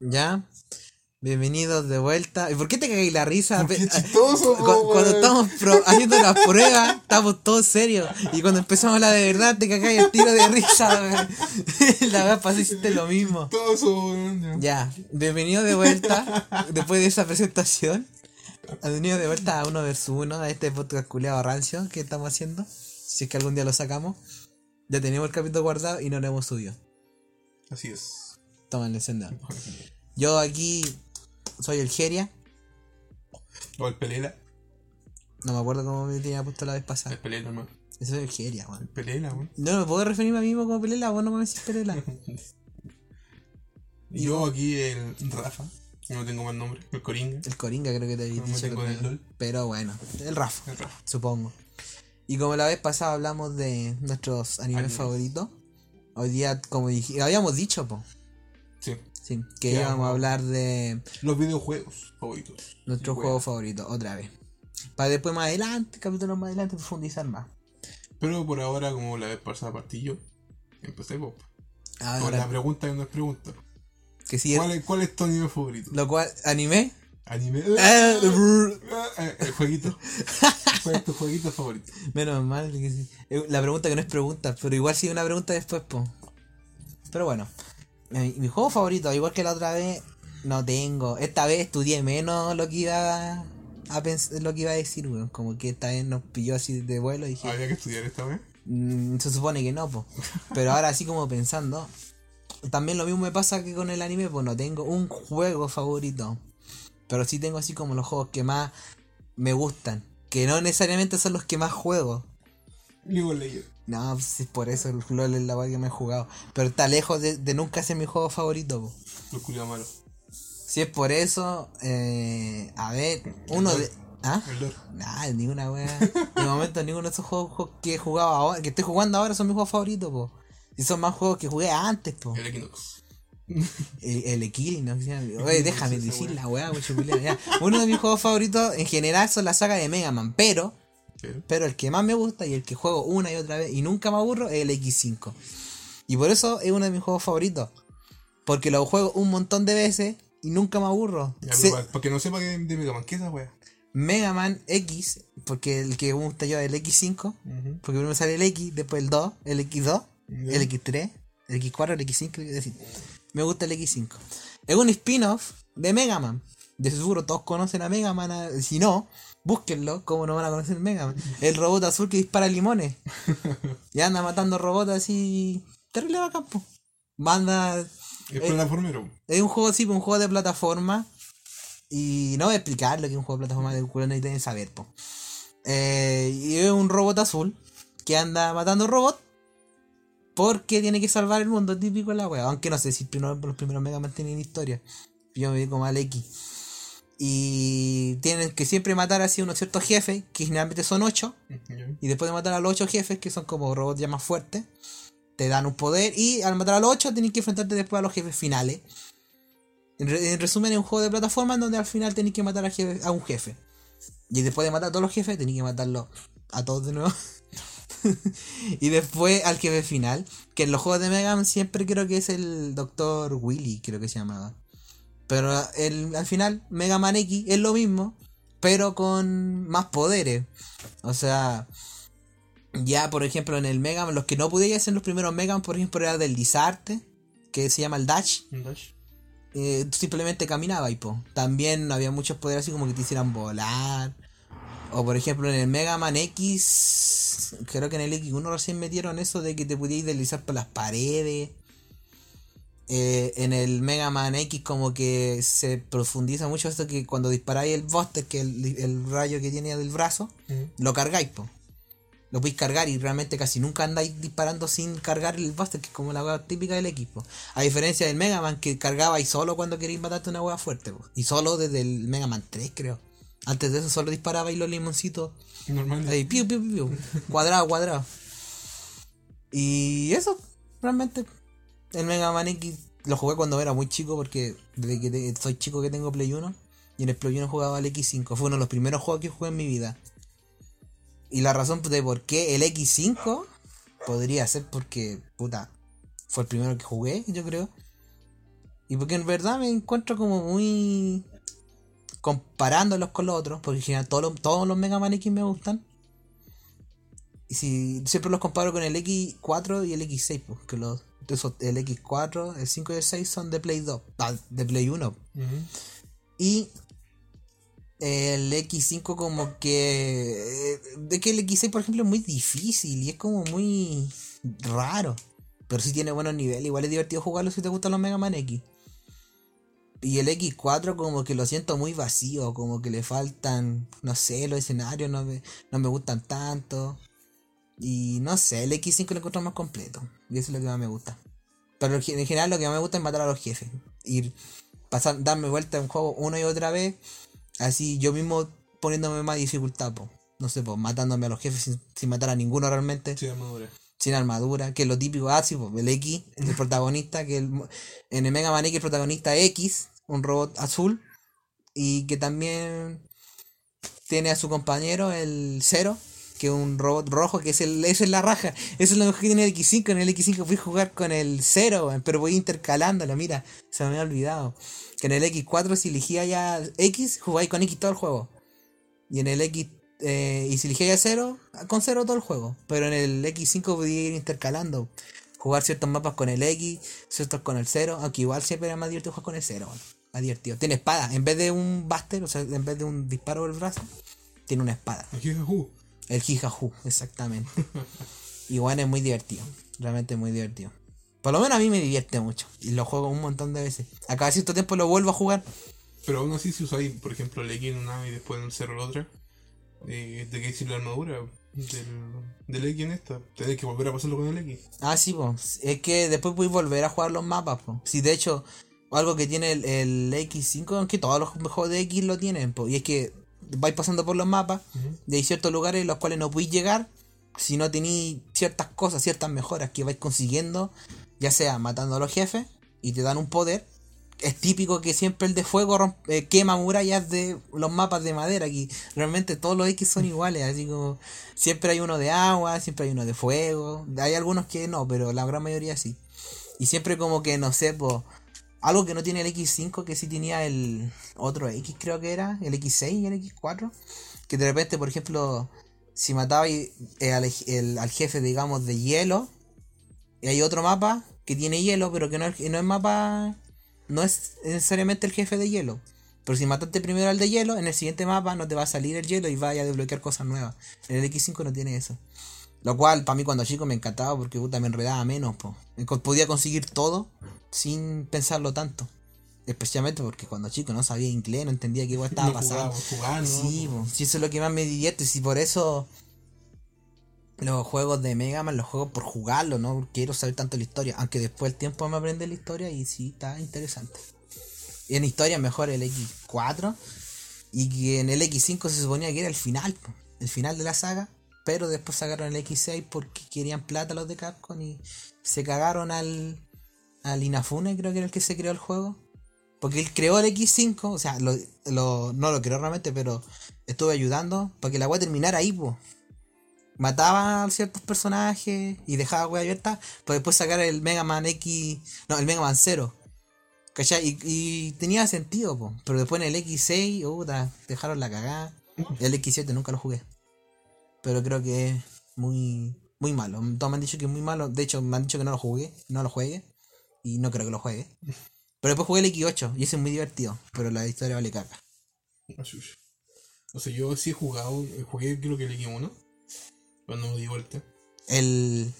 Ya. Bienvenidos de vuelta. ¿Y por qué te cagáis la risa? Es chistoso, cuando weón. estamos pro- haciendo las pruebas, estamos todos serios. Y cuando empezamos la de verdad, te cagáis el tiro de risa. La vez pasada hiciste lo mismo. Chistoso, ya. Ya, bienvenido de vuelta. después de esa presentación. Bienvenido de vuelta a uno versus uno, a este podcast culeado rancio que estamos haciendo. Si es que algún día lo sacamos. Ya tenemos el capítulo guardado y no lo hemos subido. Así es. Toma el encendedor. Yo aquí soy el Geria. O el Pelela. No me acuerdo cómo me tenía puesto la vez El pasada. Pelela, hermano. Ese soy el Geria, El weón. Pelela, weón. No me puedo referirme a mí mismo como Pelela, vos no me decís Pelela. Y yo aquí el Rafa. No tengo más nombre. El Coringa. El Coringa creo que te había No dicho. tengo el. LOL. Pero bueno, el Rafa, El Rafa. supongo. Y como la vez pasada hablamos de nuestros animes Animes. favoritos, hoy día, como dije, habíamos dicho, po, Sí. que íbamos a vamos- hablar de Los videojuegos favoritos. nuestros Weón. juegos favoritos, otra vez. Para después más adelante, capítulos más adelante, profundizar más. Pero por ahora, como la vez pasada partí yo, empecé vos. Con la pregunta que no es pregunta. que sí, ¿Cuál es, ¿Cuál es tu anime favorito? lo cual, anime, Anime. Ah, brr. Ah, El jueguito. ¿Cuál es tu jueguito favorito? menos mal que sí. Eh, La pregunta que no es pregunta, pero igual sí una pregunta después, po. Pero bueno, mi, mi juego favorito, igual que la otra vez, no tengo. Esta vez estudié menos lo que iba a pens- lo que iba a decir, weón. Como que esta vez nos pilló así de vuelo y dije, Había que estudiar esta vez. "Mm, se supone que no, po. Pero ahora así como pensando, también lo mismo me pasa que con el anime, pues no tengo un juego favorito. Pero sí tengo así como los juegos que más me gustan. Que no necesariamente son los que más juego. League of Legends. No, pues es por eso el LOL es la weá que me he jugado. Pero está lejos de, de nunca ser mi juego favorito. po. Los culiados malos. Si es por eso, eh, a ver, uno de... ¿Ah? Nah, ninguna weá. De momento ninguno de esos juegos juegos que he jugado ahora, que estoy jugando ahora son mis juegos favoritos, po. Y son más juegos que jugué antes, po. El Equinox. El, el Equilino, ¿sí? Oye, déjame decir la weá. Uno de mis juegos favoritos en general son la saga de Mega Man, pero Pero. Pero el que más me gusta y el que juego una y otra vez y nunca me aburro es el X5. Y por eso es uno de mis juegos favoritos. Porque lo juego un montón de veces y nunca me aburro. Ya, Se- pero para que no sepa que de Mega Man, ¿qué es esa wea? Mega Man X, porque el que me gusta yo es el X5. Porque primero sale el X, después el 2, el X2, Ya. el X3, el X4, el X5. Es decir, me gusta el X5. Es un spin-off de Mega Man. De seguro todos conocen a Mega Man. Si no, búsquenlo. ¿Cómo no van a conocer Mega Man? El robot azul que dispara limones. y anda matando robots así. Terrible bacán, po. Manda. Es Eh, plataformero. Es un juego así, un juego de plataforma. Y no voy a explicar lo que es un juego de plataforma de culo necesitan saber, po. Eh, y es un robot azul que anda matando robots porque tiene que salvar el mundo, típico la wea. Aunque no sé si primero, los primeros Mega Man tienen historia. Yo me vi como al X. Y tienen que siempre matar así unos ciertos jefes, que generalmente son 8. Ya. Y después de matar a los 8 jefes, que son como robots ya más fuertes, te dan un poder. Y al matar a los 8, tienes que enfrentarte después a los jefes finales. En, re- en resumen, es un juego de plataforma en donde al final tenés que matar a, jefe- a un jefe. Y después de matar a todos los jefes, tenés que matarlos a todos de nuevo. y después al jefe final, que en los juegos de Mega Man siempre creo que es el Dr. Willy, creo que se llamaba. Pero el, al final, Mega Man X es lo mismo, pero con más poderes. O sea, ya por ejemplo en el Mega Man, los que no podías hacer los primeros Mega Man, por ejemplo, era deslizarte, que se llama el Dash. Eh, tú simplemente caminabas y po. También había muchos poderes así como que te hicieran volar. O por ejemplo en el Mega Man X, creo que en el X1 recién metieron eso de que te podías deslizar por las paredes. Eh, en el Mega Man X como que se profundiza mucho esto que cuando disparáis el Buster, que es el, el rayo que tiene del brazo, lo cargáis, po. Lo podéis cargar y realmente casi nunca andáis disparando sin cargar el Buster, que es como la hueá típica del equipo. A diferencia del Mega Man que cargabais solo cuando queréis matarte una hueá fuerte, po. Y solo desde el Mega Man 3, creo. Antes de eso solo disparabais los limoncitos. Normal. Ahí, piu, piu, piu, piu. Cuadrado, cuadrado. Y eso, realmente. El Mega Man X lo jugué cuando era muy chico porque desde que soy chico que tengo Play 1 y en el Play 1 jugaba el X5. Fue uno de los primeros juegos que jugué en mi vida. Y la razón de por qué el X5 podría ser porque, puta, fue el primero que jugué, yo creo. Y porque en verdad me encuentro como muy. comparándolos con los otros, porque en general todos los, todos los Mega Man X me gustan. Y si siempre los comparo con el X4 y el X6, pues, que los, esos- el X4, el 5 y el 6 son de Play 2, ah, de Play 1. Ujú. Y el X5 como que... eh, De que el X6 por ejemplo es muy difícil y es como muy raro. Pero sí tiene buenos niveles, igual es divertido jugarlo si te gustan los Mega Man X. Y el X4 como que lo siento muy vacío, como que le faltan, no sé, los escenarios no me, no me gustan tanto. Y no sé, el X5 lo encuentro más completo. Y eso es lo que más me gusta. Pero en general lo que más me gusta es matar a los jefes. Ir, pasar, darme vuelta en un juego una y otra vez. Así yo mismo poniéndome más dificultad, po. No sé, pues matándome a los jefes sin, sin matar a ninguno realmente. Sí, armadura. Sin armadura, que es lo típico así, pues el X, el protagonista, que el, en el Mega Man X el protagonista X, un robot azul, y que también tiene a su compañero el Zero, que un robot rojo, que es el, esa es la raja, eso es lo mejor que tiene el X5, en el X5 fui a jugar con el Zero, weón, pero voy intercalándolo, mira, se me había olvidado. Que en el X4 si elegía ya X, jugáis con X todo el juego. Y en el X eh, y si elegía ya 0, con 0 todo el juego. Pero en el X5 podía ir intercalando. Jugar ciertos mapas con el X, ciertos con el 0. Aunque igual siempre era más divertido jugar con el 0. Más divertido. Tiene espada. En vez de un Buster, o sea, en vez de un disparo del brazo, tiene una espada. Aquí es. El Jijaju, exactamente. Igual es muy divertido. Realmente muy divertido. Por lo menos a mí me divierte mucho. Y lo juego un montón de veces. A cada cierto tiempo lo vuelvo a jugar. Pero aún así, si usáis, por ejemplo, el X en una y después en el 0 la otra, eh, ¿de qué decir la armadura? Del, del X en esta. Tenés que volver a pasarlo con el X. Ah, sí, pues. Es que después puedes volver a jugar los mapas, pues. Sí, de hecho, algo que tiene el, el X5, aunque todos los juegos de X lo tienen, pues. Y es que vais pasando por los mapas Ujú. y hay ciertos lugares en los cuales no podéis llegar si no tenéis ciertas cosas, ciertas mejoras que vais consiguiendo, ya sea matando a los jefes y te dan un poder. Es típico que siempre el de fuego eh, quema murallas de los mapas de madera. Aquí realmente todos los X son iguales, así como siempre hay uno de agua, siempre hay uno de fuego. Hay algunos que no, pero la gran mayoría sí. Y siempre como que no sé, algo que no tiene el X5, que sí tenía el otro X, creo que era, el X6 y el X4. Que de repente, por ejemplo, si mataba al, el- al jefe, digamos, de hielo, y hay otro mapa que tiene hielo, pero que no no es mapa, no es necesariamente el jefe de hielo. Pero si mataste primero al de hielo, en el siguiente mapa no te va a salir el hielo y vaya a desbloquear cosas nuevas. En el X5 no tiene eso. Lo cual, para mí, cuando chico me encantaba porque puta, me enredaba menos. Po. Podía conseguir todo sin pensarlo tanto. Especialmente porque cuando chico no sabía inglés, no entendía qué igual estaba No pasando. jugábamos, jugando. Sí, po, sí, eso es lo que más me divierte. Si por eso los juegos de Mega Man los juego por jugarlo, no quiero saber tanto la historia. Aunque después el tiempo me aprende la historia y sí, está interesante. Y en historia mejor el X4. Y que en el X5 se suponía que era el final, po, el final de la saga. Pero después sacaron el X6 porque querían plata los de Capcom y se cagaron al, al Inafune, creo que era el que se creó el juego. Porque él creó el X5, o sea, lo, lo- no lo creó realmente, pero estuve ayudando para que la weá terminara ahí, pues. Mataba a ciertos personajes y dejaba weá abierta, para después sacar el Mega Man X, no, el Mega Man 0. ¿Cachai? Y, y tenía sentido, po. pero después en el X6, puta, dejaron la cagada. El X7 nunca lo jugué. Pero creo que es muy, muy malo. Todos me han dicho que es muy malo. De hecho, me han dicho que no lo jugué, no lo juegue. Y no creo que lo juegue. Pero después jugué el X8 y ese es muy divertido. Pero la historia vale caca. Ah. O sea, yo sí he jugado, eh, jugué creo que el X1. Cuando me di vuelta. El,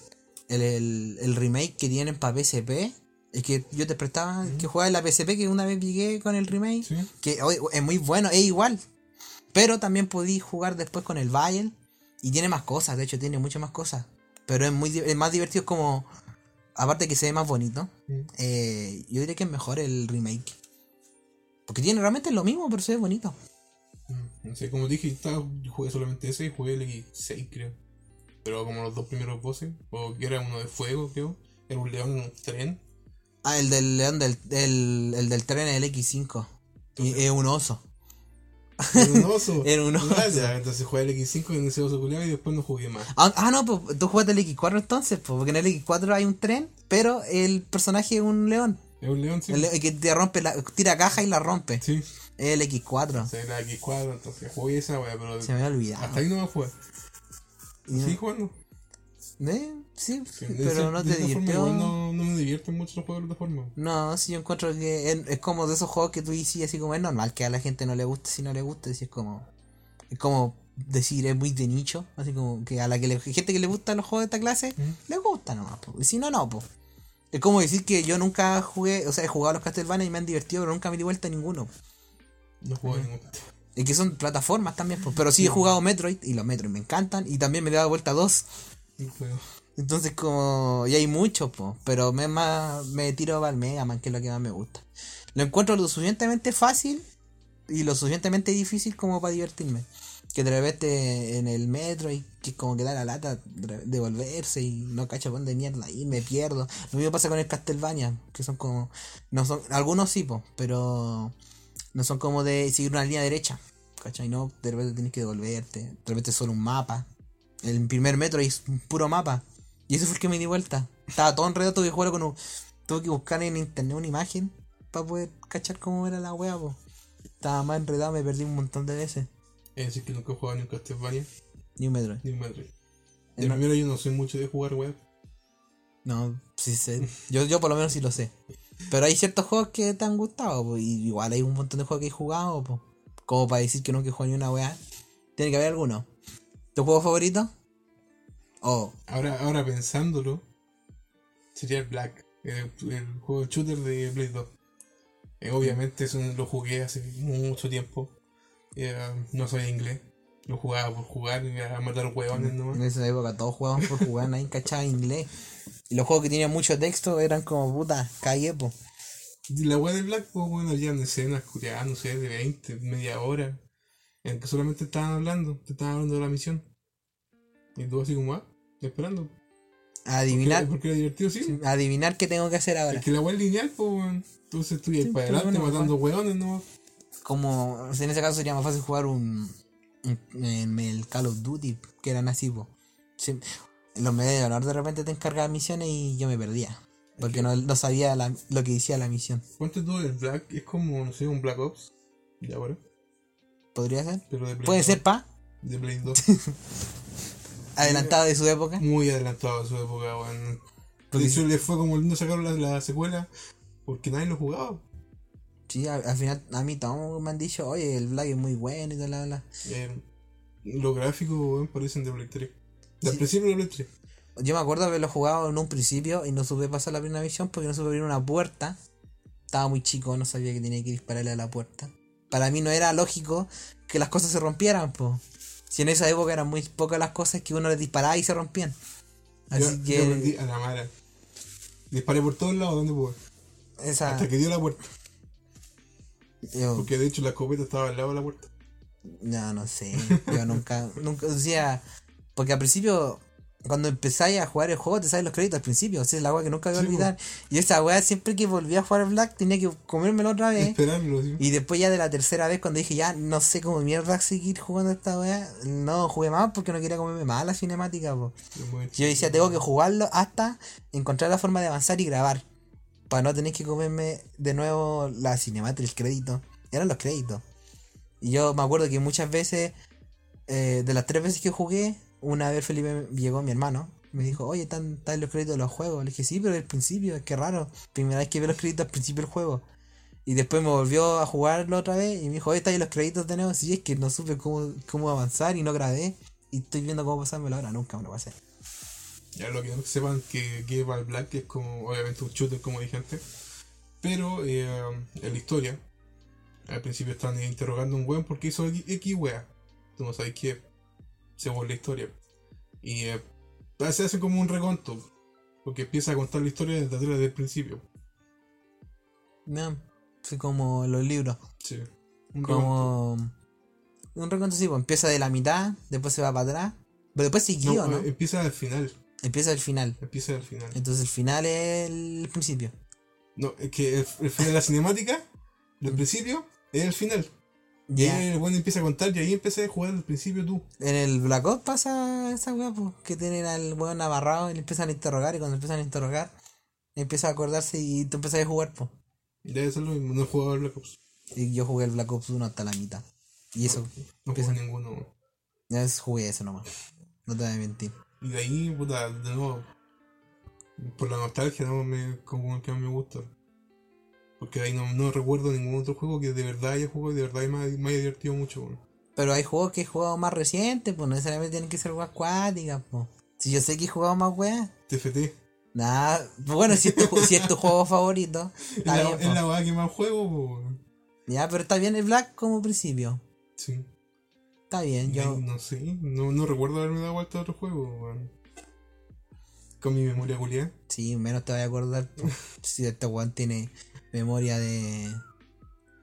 el, el, el remake que tienen para PSP. Es que yo te prestaba que jugaba en la PSP que una vez llegué con el remake. Sí. Que oye, es muy bueno, es igual. Pero también podí jugar después con el Bayern. Y tiene más cosas, de hecho tiene muchas más cosas. Pero es muy es más divertido es como. Aparte que se ve más bonito. Eh, yo diría que es mejor el remake. Porque tiene realmente lo mismo, pero se ve bonito. Mm, No sé, como dije, estaba, jugué solamente ese y jugué el X6, creo. Pero como los dos primeros bosses, o que era uno de fuego, creo. Era un león en un tren. Ah, el del león del, el, el del tren es el X5. Y es un oso. Era un oso. Era un oso. Ya, entonces jugué el X5 en ese oso culiado y después no jugué más. Ah, ah, no, pues tú jugaste el X4 entonces, pues, porque en el X4 hay un tren, pero el personaje es un león. Es un león, sí. El, el que te rompe la, tira caja y la rompe. Sí. Es el X4. O sea, la X4, entonces jugué esa weá, pero Se me había olvidado. hasta ahí no me fue. Sí, jugando. ¿Eh? Sí, pero no te igual no, no me divierten mucho los juegos de plataforma. No, sí, yo encuentro que es, es como de esos juegos que tú dices así como es normal que a la gente no le guste si no le gusta, así es como es como decir es muy de nicho, así como que a la que le, gente que le gustan los juegos de esta clase Mm. le gusta nomás, po. y si no no, pues. Es como decir que yo nunca jugué, o sea, he jugado a los Castlevania y me han divertido, pero nunca me di vuelta a ninguno. No juego Ujú. ningún. Y que son plataformas también, pues. Pero sí he jugado Metroid y los Metroid me encantan y también me he dado vuelta a dos. No. Entonces como... Y hay muchos, po, pero me, más, me tiro el Mega Man, que es lo que más me gusta. Lo encuentro lo suficientemente fácil y lo suficientemente difícil como para divertirme. Que de repente en el metro y que como que da la lata de devolverse y no cacho por dónde mierda y me pierdo. Lo mismo pasa con el Castlevania, que son como... no son Algunos sí, po, pero no son como de seguir una línea derecha. ¿Cachai? No, de repente tienes que devolverte. De repente es solo un mapa. El primer metro es puro mapa. Y eso fue el que me di vuelta. Estaba todo enredado, tuve que jugar con un. Tuve que buscar en internet una imagen para poder cachar cómo era la wea, po. Estaba más enredado, me perdí un montón de veces. Es decir, que nunca he jugado ni un Castlevania Ni un Metroid. ni un Metroid. De no- primero yo no soy mucho de jugar web. No, sí sé. Yo, yo por lo menos sí lo sé. Pero hay ciertos juegos que te han gustado, po, y igual hay un montón de juegos que he jugado, po. Como para decir que nunca he jugado ni una wea. Tiene que haber alguno. ¿Tu juego favorito? Oh, Ahora, ahora pensándolo, sería el Black, el, el juego shooter de Play 2. Eh, obviamente eso lo jugué hace mucho tiempo. Eh, no sabía inglés. Lo jugaba por jugar y a matar huevones nomás. En esa época todos jugaban por jugar, nadie cachaba inglés. Y los juegos que tenían mucho texto eran como puta, calle, po. Y la wea del Black, pues bueno, habían escenas curiosas, no sé, de 20, media hora. En que solamente estaban hablando, te estaban hablando de la misión. Y tú así como, ah, esperando. Adivinar, Porque, porque era divertido, sí. adivinar qué tengo que hacer ahora. Es que la es lineal, pues. Entonces tú ibas Sí, para adelante bueno, matando hueones nomás. Como en ese caso sería más fácil jugar un, un- en el Call of Duty, que eran así, po. Sí, los medios de honor de repente te encargaban misiones y yo me perdía. Porque no, no sabía la- lo que decía la misión. Ponte tú el Black, es como, no sé, un Black Ops. Ya ahora. ¿Podría ser? Pero de Play Puede 2, ser pa, De Play 2. adelantado de su época. Muy adelantado a su época, weón. De hecho, le fue como lindo sacar la, la secuela. Porque nadie lo jugaba. Sí, al, al final a mí todos me han dicho, oye, el Black es muy bueno y tal, bla, bla. Eh, los gráficos, weón, parecen de Play 3. Del Sí. principio de Play 3. Yo me acuerdo haberlo jugado en un principio y no supe pasar la primera misión porque no supe abrir una puerta. Estaba muy chico, no sabía que tenía que dispararle a la puerta. Para mí no era lógico que las cosas se rompieran, po. Si en esa época eran muy pocas las cosas que uno les disparaba y se rompían. Así yo, que yo a la mala. Disparé por todos lados donde pude. esa Hasta que dio la puerta. yo, Porque de hecho la escopeta estaba al lado de la puerta. ya no sé, yo nunca nunca decía porque al principio cuando empezáis a jugar el juego te salen los créditos al principio, esa es la weá que nunca voy a Sí, olvidar. Y esa weá siempre que volvía a jugar Black tenía que comérmelo otra vez. Esperarlo, sí. Y después ya de la tercera vez cuando dije ya no sé cómo mierda seguir jugando esta weá, no jugué más porque no quería comerme más la cinemática, po. Yo decía tengo que jugarlo hasta encontrar la forma de avanzar y grabar. Para no tener que comerme de nuevo la cinemática, el crédito. Eran los créditos. Y yo me acuerdo que muchas veces, eh, de las tres veces que jugué, una vez Felipe llegó mi hermano. Me dijo, oye, están, están los créditos de los juegos. Le dije, sí, pero al principio, es que raro. Primera vez que veo los créditos al principio del juego. Y después me volvió a jugarlo otra vez y me dijo, oye, están los créditos de nuevo. Sí, es que no supe cómo, cómo avanzar y no grabé. Y estoy viendo cómo pasármelo ahora. Nunca me lo pasé. Ya lo que sepan que Give All Black es como, obviamente, un shooter, como dije antes. Pero eh, en la historia, al principio están interrogando a un weón porque hizo X wea. Tú no sabes qué, según la historia. Y eh, se hace como un reconto, porque empieza a contar la historia desde atrás del principio. No, fue como los libros. Sí. Un reconto. Como. Un recuento así, pues empieza de la mitad, después se va para atrás. Pero después siguió, No, ¿no? empieza al final. Empieza el final. Empieza al final. Entonces el final es el principio. No, es que el, el final de la cinemática, del principio, es el final. Y Ya. ahí el weón empieza a contar y ahí empecé a jugar al principio tú. En el Black Ops pasa esa weá, pues, que tienen al weón amarrado y le empiezan a interrogar y cuando empiezan a interrogar Empieza a acordarse y tú empezás a jugar, po. Debe ser lo mismo, no he jugado al Black Ops. Y yo jugué el Black Ops 1 hasta la mitad. Y eso, No Empieza- jugué ninguno. ya es- jugué eso nomás. No te voy a mentir. Y de ahí, puta, de nuevo. Por la nostalgia, ¿no? Me, como que me gusta. Porque ahí no, no recuerdo ningún otro juego que de verdad haya jugado y de verdad me, me haya divertido mucho. Pero hay juegos que he jugado más recientes, pues no necesariamente tienen que ser weas acuáticas, pues. Si yo sé que he jugado más weas. TFT. Nada, bueno, si es tu, si es tu juego favorito, Es la, bien, es po. la weá que más juego, weón. Ya, pero está bien el Black como principio. Sí. Está bien, yo. ahí no sé, no, no recuerdo haberme dado vuelta a otro juego, weón. Con mi memoria culiada. Sí, menos te voy a acordar. si este weón tiene memoria de.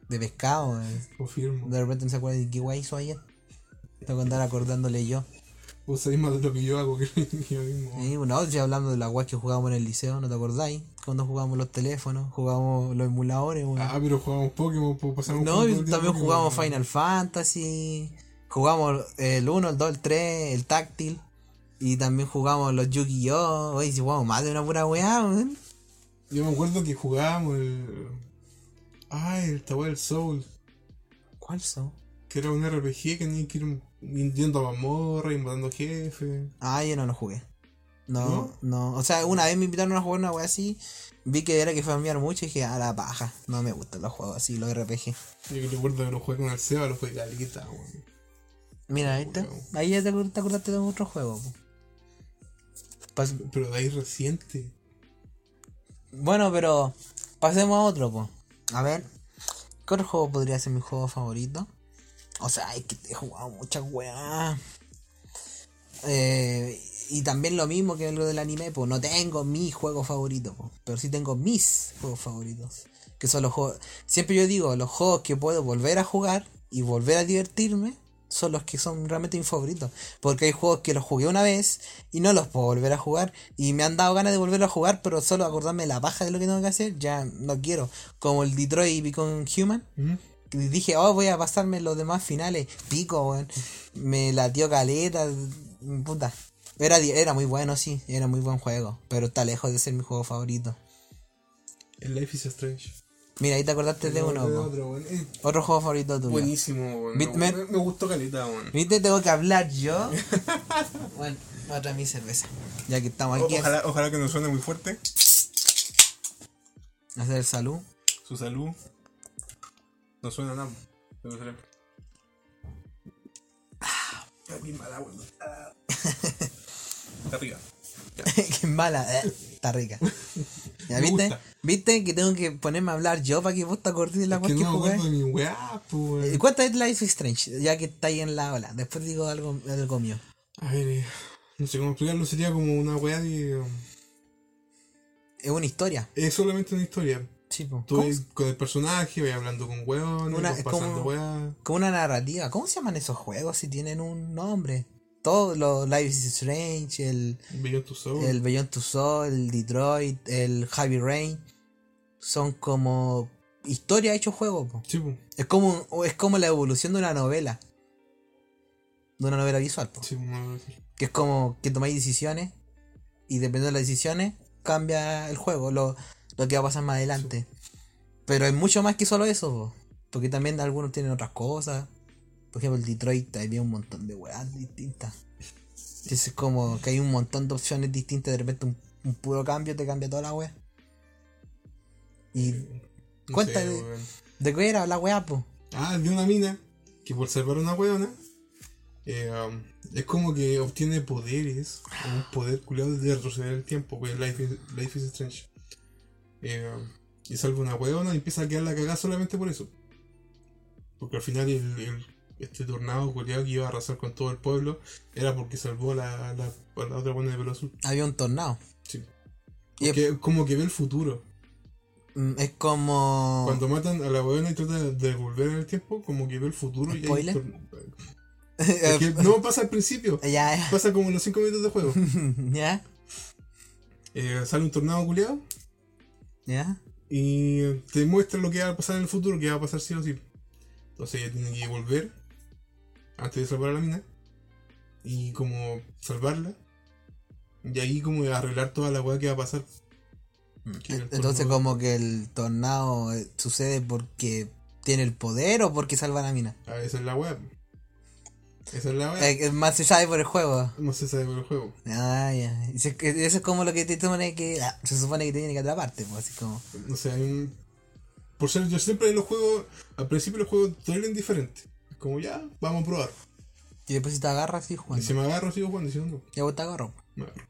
de pescado. Confirmo. De repente no se acuerda de qué guay hizo ayer. Tengo que andar acordándole yo. Vos sabés más de lo que yo hago que yo mismo. Y bueno, estoy hablando de las guays que jugábamos en el liceo, ¿no te acordáis? Cuando jugábamos los teléfonos, jugábamos los emuladores, weón. Ah, pero jugamos Pokémon, pues pasamos No, y también weón. Final Fantasy, jugamos el 1, el 2, el 3, el táctil, y también jugamos los Yu-Gi-Oh! Oye, si jugamos más de una pura weá, weón. Yo me acuerdo que jugábamos el. Ay, el Tower Soul. ¿Cuál son? Que era un RPG que tenía que ir yendo a mazmorra y matando jefes. Ah, yo no lo jugué. No, ¿No? no, O sea, una vez me invitaron a jugar una weá así, vi que era que farmear mucho y dije, a la paja, no me gustan los juegos así, los RPG. Yo recuerdo que lo jugué con el Seba, lo jugué calita, weón. Mira, ¿viste? Weón. Ahí ya te, te acordaste de otro juego. Pero de ahí reciente. Bueno, pero pasemos a otro, pues. A ver, ¿qué otro juego podría ser mi juego favorito? O sea, es que he jugado muchas weas. Eh, y también lo mismo que lo del anime, pues no tengo mi juego favorito, pero sí tengo mis juegos favoritos. Que son los juegos. Siempre yo digo, los juegos que puedo volver a jugar y volver a divertirme son los que son realmente mis favoritos. Porque hay juegos que los jugué una vez y no los puedo volver a jugar. Y me han dado ganas de volver a jugar, pero solo acordarme de la paja de lo que tengo que hacer, ya no quiero. Como el Detroit Become Human. ¿Mm? Dije, oh, voy a pasarme los demás finales. Pico, weón. Me latió caleta. Puta. Era, era muy bueno, sí. Era muy buen juego. Pero está lejos de ser mi juego favorito. El Life is Strange. Mira, ahí te acordaste de uno. Po. otro, weón. Eh, Otro juego favorito tuyo. buenísimo, weón. Bit- Me, me- gustó calita, weón. ¿Viste? Tengo que hablar yo. bueno, otra mi cerveza. Ya que estamos aquí. Ojalá, ojalá que no suene muy fuerte. a hacer salud. Su salud. No suena nada. Gustaría. Ah, qué mala, weón. Ah. Está arriba. Qué mala. eh, Está rica. ¿Ya viste? gusta. ¿Viste que tengo que ponerme a hablar yo para que vos te acordes de la Es cual que que no me de mi weá, pues, Eh, weón. Cuéntame Life is Strange, ya que está ahí en la ola. Después digo algo, algo mío. A ver, eh, no sé cómo explicarlo. Sería como una weá de. um, Es una historia. Es solamente una historia. Sí, po. Tú ¿Cómo, vas con el personaje, vas hablando con weones, Una- vas es pasando como- weá. como una narrativa. ¿Cómo se llaman esos juegos si tienen un nombre? Todos los Life is Strange, el, Beyond Two Souls. el Beyond Two Souls, el Detroit, el Heavy Rain. Son como historia hecho juego. po. Sí. Es como, es como la evolución de una novela. De una novela visual. po. Sí, no, no, sí. Que es como que tomáis decisiones y dependiendo de las decisiones cambia el juego, lo, lo que va a pasar más adelante. Pero es mucho más que solo eso, po. porque también algunos tienen otras cosas. Por ejemplo, el Detroit había un montón de weas distintas. Entonces es como que hay un montón de opciones distintas, de repente un, un puro cambio te cambia toda la wea. Y No Cuenta sé, de- de qué era la wea, po. Ah, de una mina que por salvar una weona eh, um, es como que obtiene poderes, un poder culiado de retroceder el tiempo, pues Life is, Life is Strange. Eh, um, y salva una weona y empieza a quedar la cagada solamente por eso. Porque al final el, el- este tornado culiado que iba a arrasar con todo el pueblo era porque salvó a la, la, otra buena de pelo azul. Había un tornado. Sí. Y es- como que ve el futuro. Mm, Es como. Cuando matan a la weona y tratan de volver en el tiempo, como que ve el futuro y hay ¿Spoiler? no pasa al principio. ya, ya. Pasa como en los 5 minutos de juego. ya, Eh, sale un tornado culiado ya. y te muestra lo que va a pasar en el futuro, que va a pasar sí o sí. Entonces ella tiene que volver antes de salvar a la mina y como salvarla y ahí como arreglar toda la weá que va a pasar. Entonces como que el tornado eh, sucede porque tiene el poder o porque salva a la mina. Ah, esa es la web. Esa es la web. Eh, más se sabe por el juego. No se sabe por el juego. Ah, ya. Eso es como lo que te supone que. ah, se supone que te tiene que atraparte, pues así como. No sé, un... Por ser yo siempre en los juegos, al principio los juegos duelen diferente. Como ya, vamos a probar. Y después si te agarras, sí Y jugando. si me agarro, sigo jugando. Y si no, no, Ya vos te agarro. me agarro.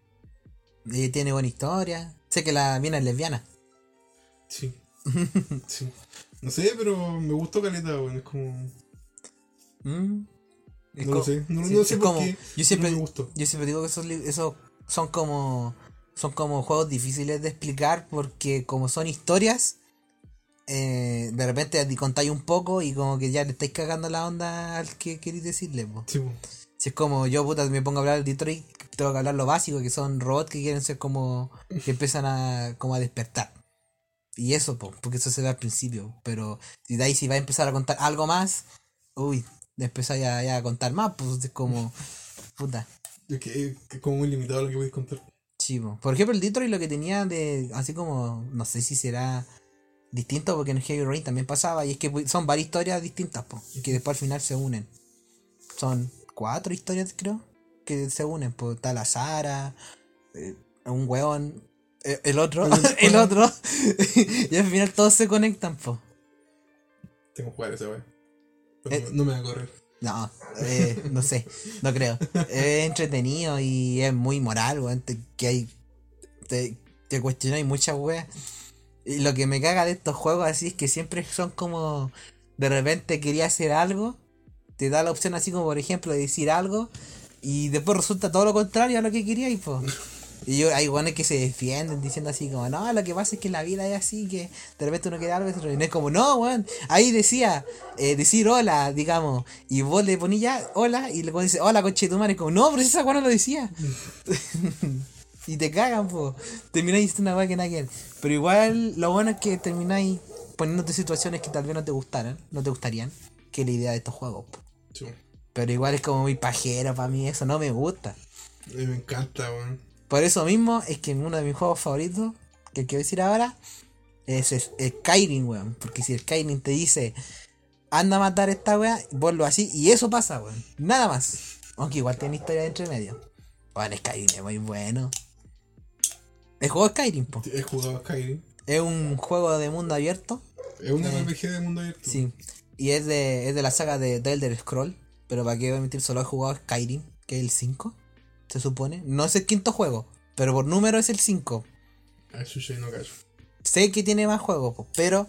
Y tiene buena historia. Sé que la mina es lesbiana. Sí. sí. No sé, pero me gustó Caleta, weón. Es como. Mm. Es No lo sé. No, sí, no sé por como- qué. Yo siempre, no me gustó. yo siempre digo que esos, esos son como son como juegos difíciles de explicar porque como son historias, eh, de repente di- contáis un poco y como que ya le estáis cagando la onda al que queréis decirle. po. Sí, po. Si es como yo, puta, me pongo a hablar de Detroit, tengo que hablar lo básico, que son robots que quieren ser como, que empiezan a, como a despertar. Y eso, po, porque eso se ve al principio. Pero si de ahí si va a empezar a contar algo más, uy, empezáis a, ya a contar más, pues es como, puta. Es que es como muy limitado lo que podéis contar. Chivo. Por ejemplo, el Detroit lo que tenía de. Así como. No sé si será distinto porque en Heavy Rain también pasaba. Y es que son varias historias distintas, po, que después al final se unen. Son cuatro historias, creo, que se unen. Pues está la Sara, eh, un weón, eh, el otro, el otro. y al final todos se conectan, pues. Tengo que jugar weá. Pero Eh. no, me va a correr. No, eh, no sé, no creo. Es entretenido y es muy moral, weón. te- Que hay. Te, te cuestionáis muchas weas. Y lo que me caga de estos juegos así es que siempre son como. De repente quería hacer algo. Te da la opción así como, por ejemplo, de decir algo. Y después resulta todo lo contrario a lo que quería y pues. Y yo, hay guanes que se defienden diciendo así como, no, lo que pasa es que la vida es así, que de repente uno quiere algo y es como, no, weón. Ahí decía, eh, decir hola, digamos, y vos le ponís ya hola y le pones hola coche tu madre, como, no, pero esa no lo decía. y te cagan, po. Termináis diciendo una weá que nada que ver. Pero igual, lo bueno es que termináis poniéndote situaciones que tal vez no te gustaran, no te gustarían, que es la idea de estos juegos, po. Sí. Pero igual es como muy pajero para mí, eso no me gusta. A mí me encanta, weón. Por eso mismo es que uno de mis juegos favoritos, que quiero decir ahora, es, es, es Skyrim, weón. Porque si el Skyrim te dice, anda a matar a esta weá, vos lo así, y eso pasa, weón. Nada más. Aunque igual tiene historia de entre medio. Bueno, Skyrim es muy bueno. El juego Skyrim, po. He jugado Skyrim. Es un juego de mundo abierto. Es un Eh. RPG de mundo abierto. Sí. Y es de, es de la saga de, de Elder Scroll. Pero para qué voy a mentir, solo he jugado Skyrim, que es el 5, se supone. No es el quinto juego, pero por número es el 5. A Chucha y no callo. Sé que tiene más juegos, po, pero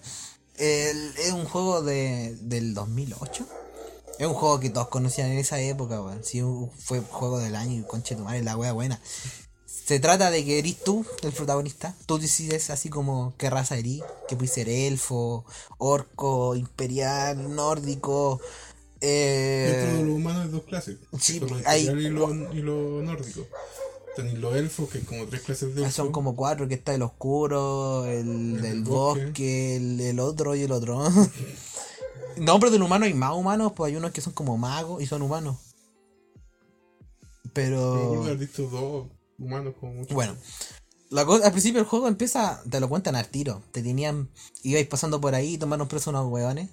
el- es un juego de, del 2008. Es un juego que todos conocían en esa época, weón. Sí, fue juego del año y conche tu madre, la wea buena. Se trata de que eres tú, el protagonista. Tú decides así como qué raza eres. Que puede ser elfo, orco, imperial, nórdico. Dentro de Eh, los humanos hay dos clases. sí, lo hay- imperial y lo, y lo nórdico. Tenéis los elfos, que hay como tres clases de elfos. son como cuatro, que está el oscuro, el, El del bosque, bosque. el, el otro y el otro. no, pero del humano hay más humanos, pues hay unos que son como magos y son humanos. Pero... haber visto dos humanos como mucho. Bueno, la cosa, al principio el juego empieza, te lo cuentan al tiro. Te tenían, ibais pasando por ahí, tomaron preso unos hueones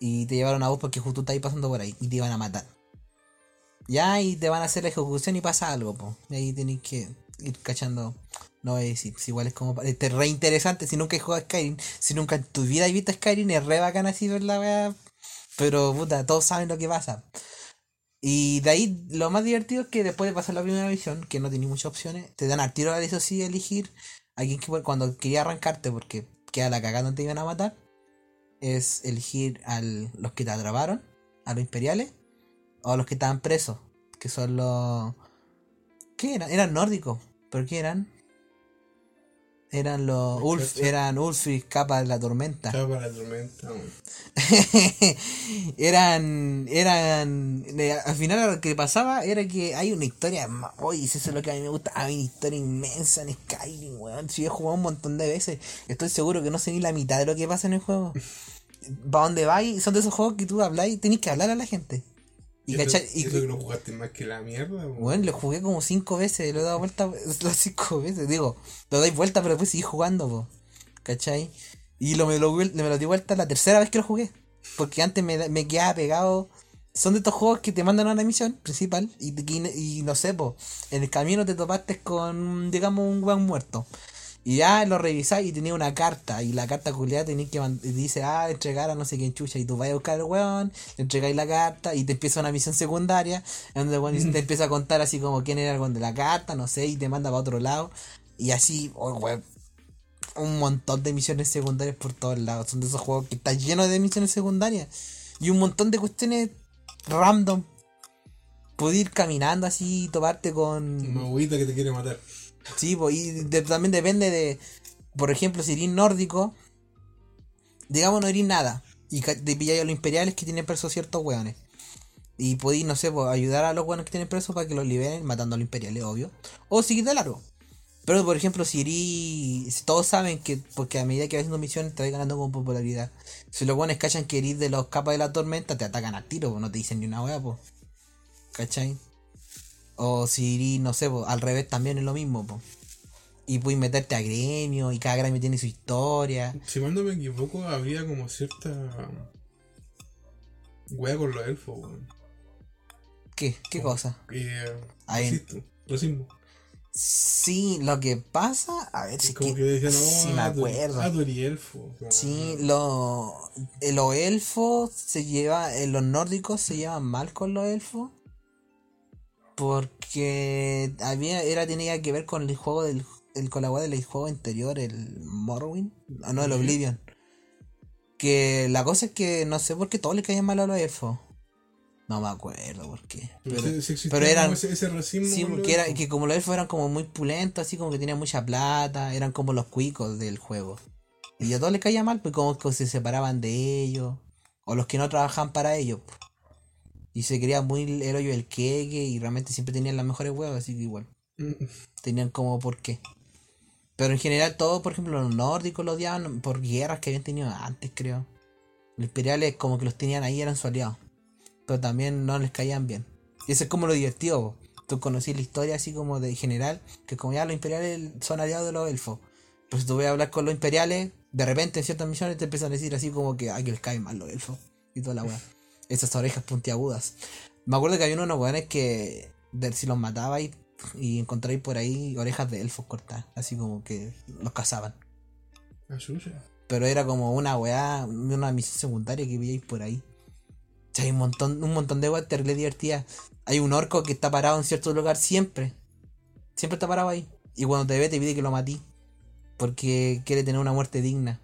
y te llevaron a vos porque justo estabas pasando por ahí y te iban a matar. Ya, y te van a hacer la ejecución y pasa algo, po. Y ahí tenéis que ir cachando. No voy decir, si igual es como. Este, re interesante. Si nunca has jugado Skyrim, si nunca en tu vida has visto Skyrim, es re bacán así ver la wea. Pero, puta, todos saben lo que pasa. Y de ahí lo más divertido es que después de pasar la primera visión, que no tenéis muchas opciones, te dan al tiro a eso sí elegir a quien cuando quería arrancarte porque queda la cagada no te iban a matar. Es elegir a los que te atraparon, a los imperiales, o a los que estaban presos, que son los. ¿Qué eran? Eran nórdicos, pero ¿qué eran? Eran los. Ulf, eran Ulfric, capa de la tormenta. Capa la tormenta, eran eran eh, al final lo que pasaba era que hay una historia oye eso es lo que a mí me gusta hay una historia inmensa en Skyrim weón. Si yo he jugado un montón de veces. Estoy seguro que no sé ni la mitad de lo que pasa en el juego. Para dónde vais son de esos juegos que tú habláis tenéis que hablar a la gente Y, eso, ¿cachai? Y, eso que lo jugaste más que la mierda, bueno, lo jugué como cinco veces, lo he dado vuelta las cinco veces. Digo, lo doy vuelta, pero después seguí jugando, po. ¿Cachai? Y lo, me, lo, me lo di vuelta la tercera vez que lo jugué. Porque antes me, me quedaba pegado. Son de estos juegos que te mandan a una misión principal y, y, y no sé, po, en el camino te topaste con, digamos, un weón muerto. Y ya lo revisáis y tenía una carta. Y la carta culiada tenía que y dice, ah, entregar a no sé quién chucha. Y tú vas a buscar al weón, le entregáis la carta y te empieza una misión secundaria. En donde el weón te empieza a contar así como quién era el weón de la carta, no sé, y te manda para otro lado. Y así, oh, weón, un montón de misiones secundarias por todos lados. Son de esos juegos que están llenos de misiones secundarias. Y un montón de cuestiones random. Puedes ir caminando así y toparte con. Agüita que te quiere matar. Sí, pues, y también depende de, por ejemplo, si eres nórdico, digamos no eres nada, y te pilláis a los imperiales que tienen presos ciertos hueones. Y podéis, no sé, pues, ayudar a los hueones que tienen presos para que los liberen, matando a los imperiales, obvio. O seguir de largo. Pero, por ejemplo, si eres, todos saben que, porque a medida que vas haciendo misiones te vas ganando con popularidad. Si los hueones cachan que eres de los capas de la tormenta, te atacan al tiro, no te dicen ni una hueá, pues. ¿Cachai? O si irí, no sé, po, al revés también es lo mismo, po. Y puedes meterte a gremio, y cada gremio tiene su historia. Si mal no me equivoco, habría como cierta. Wea con los elfos, weón. ¿Qué? ¿Qué cosa? Eh, Ahí- racismo. Sí, lo que pasa, a ver si como que, que decían, no, sí me ah, acuerdo. Ah, elfo. Como, Sí, lo, eh, los elfos se lleva, eh, los nórdicos se llevan mal con los elfos. Porque había, era, tenía que ver con el juego del, el, con la del juego anterior, el Morrowind, ah, no, el. Oblivion. Que la cosa es que no sé por qué todos le caían mal a los elfos. No me acuerdo por qué. Pero, eran- ese, ese racismo. Sí, porque era, que como los elfos eran como muy pulentos, así como que tenían mucha plata, eran como los cuicos del juego. Y a todos les caía mal, pues como que se separaban de ellos, o los que no trabajaban para ellos. pues. Y se creía muy el hoyo del queque y realmente siempre tenían las mejores huevas, así que igual, Mm, tenían como por qué. Pero en general todos, por ejemplo, los nórdicos los odiaban por guerras que habían tenido antes, creo. Los imperiales como que los tenían ahí, eran su aliado. Pero también no les caían bien. Y eso es como lo divertido, po. Tú conocí la historia así como de general, que como ya los imperiales son aliados de los elfos. Pero si tú vas a hablar con los imperiales, de repente en ciertas misiones te empiezan a decir así como que, ay, que les caen mal los elfos. Y toda la weá. Esas orejas puntiagudas. Me acuerdo que había unos weones que, de, si los matabais y encontráis por ahí orejas de elfos cortadas. Así como que los cazaban. Pero era como una weá, una misión secundaria que veíais por ahí. O sea, hay un montón, un montón de weas terrible divertidas. Hay un orco que está parado en cierto lugar siempre. Siempre está parado ahí. Y cuando te ve te pide que lo matí. Porque quiere tener una muerte digna.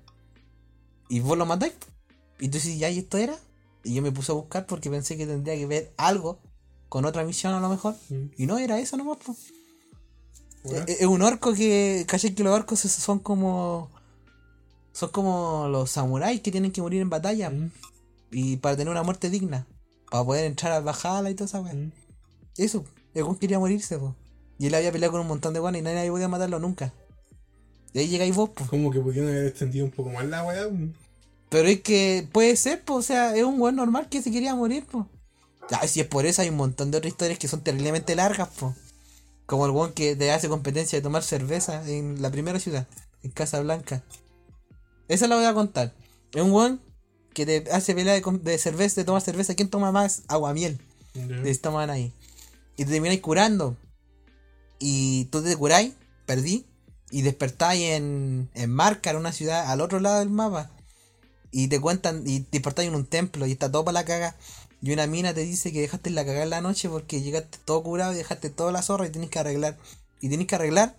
Y vos lo matáis. Y tú dices, ya, ¿y esto era? Y yo me puse a buscar porque pensé que tendría que ver algo con otra misión a lo mejor. Mm. Y no era eso nomás, po. Wea. Es es un orco que. ¿Cachai que los orcos son como. Son como los samuráis que tienen que morir en batalla. Mm, Y para tener una muerte digna. Para poder entrar al Bajala y toda esa weá. mm. Eso. El weón quería morirse, po. Y él había peleado con un montón de weones y nadie podía matarlo nunca. Y ahí llegáis vos, po. Como que pudieron haber extendido un poco más la weá. Pero es que puede ser, po. O sea, es un weón normal que se quería morir, po. Ya, si es por eso, hay un montón de otras historias que son terriblemente largas, po. Como el weón que te hace competencia de tomar cerveza en la primera ciudad, en Casa Blanca. Esa la voy a contar. Es un weón que te hace pelea de, cerveza, de tomar cerveza. ¿Quién toma más? Aguamiel. Ya. Te toman ahí. Y te termináis curando. Y tú te curáis, perdí. Y despertáis en, en Marcar, una ciudad al otro lado del mapa. Y te cuentan, y despertáis en un templo y está todo para la caga. Y una mina te dice que dejaste la cagada en la noche porque llegaste todo curado y dejaste toda la zorra y tienes que arreglar. Y tienes que arreglar.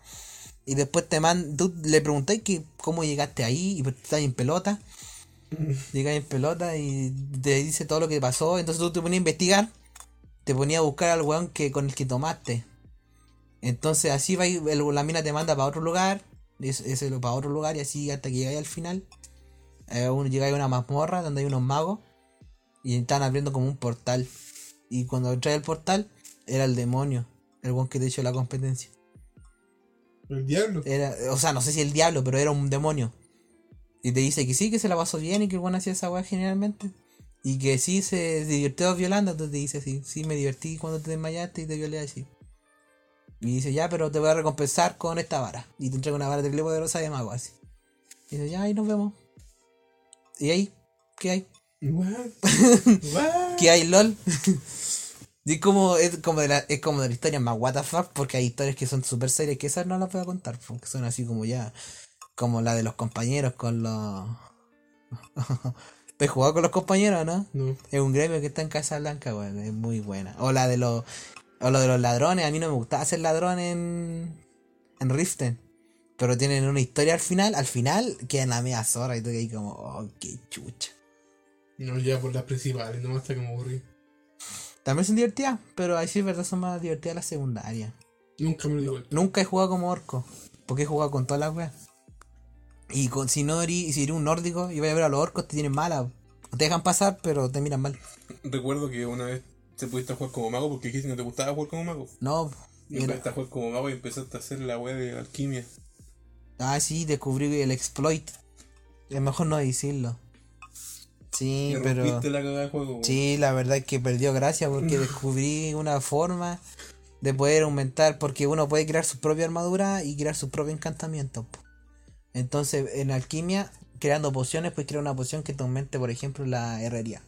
Y después te man, tú le preguntáis que cómo llegaste ahí y pues estás en pelota. Llegas en pelota y te dice todo lo que pasó. Entonces tú te ponías a investigar. Te ponías a buscar al weón que, con el que tomaste. Entonces así va y el- la mina te manda para otro lugar. Ese ese para otro lugar y así hasta que llegáis al final. Eh, uno, llegáis a una mazmorra donde hay unos magos. Y están abriendo como un portal. Y cuando entras al portal, era el demonio. El weón que te echó la competencia. El diablo. Era, o sea, no sé si el diablo, pero era un demonio. Y te dice que sí, que se la pasó bien y que el weón hacía esa weá generalmente. Y que sí se divirtió violando, entonces te dice así, sí me divertí cuando te desmayaste y te violé así. Y dice, ya, pero te voy a recompensar con esta vara. Y te entrega una vara de poderosa de mago así. Y dice, ya, ahí nos vemos. ¿Y ahí? ¿Qué hay? ¿Qué hay, LOL? y como, es, como de la, es como de la historia más what the fuck, porque hay historias que son súper serias que esas no las voy a contar, porque son así como ya, como la de los compañeros con los... ¿Te has jugado con los compañeros, no? No. Es un gremio que está en Casa Blanca, weón, es muy buena. O la de los, o lo de los ladrones, a mí no me gustaba hacer ladrón en, en Riften. Pero tienen una historia al final, al final quedan la media zorra y tú que ahí como, oh, qué chucha. No, ya por las principales, no hasta que me aburrí. También son divertidas, pero ahí sí es verdad son más divertidas las secundarias. Nunca me lo digo. Nunca he jugado como orco, porque he jugado con todas las weas. Y con, si no eres, si eres un nórdico y vas a ver a los orcos, te tienen mala. Te dejan pasar, pero te miran mal. Recuerdo que una vez te pudiste jugar como mago porque dijiste que no te gustaba jugar como mago. No, Y era- empezaste a jugar como mago y empezaste a hacer la wea de alquimia. Ah, sí, descubrí el exploit. Es mejor no decirlo. Sí, pero. la juego. Sí, la verdad es que perdió gracia porque descubrí una forma de poder aumentar, porque uno puede crear su propia armadura y crear su propio encantamiento. Entonces, en alquimia, creando pociones, puedes crear una poción que te aumente, por ejemplo, la herrería.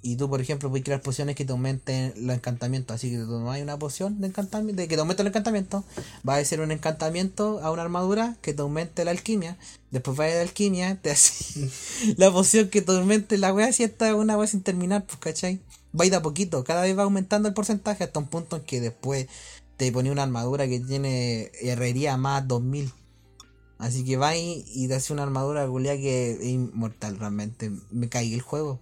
Y tú, por ejemplo, puedes crear pociones que te aumenten los encantamientos. Así que tú tomas una poción de encantamiento, de que te aumente el encantamiento, va a ser un encantamiento a una armadura que te aumente la alquimia. Después va a ir la alquimia, te hace la poción que te aumente la wea, si esta es una wea sin terminar, pues, ¿cachai? Va a ir de a poquito, cada vez va aumentando el porcentaje hasta un punto en que después te pone una armadura que tiene herrería más 2000. Así que va y, y te hace una armadura culia que es inmortal realmente. Me caí el juego.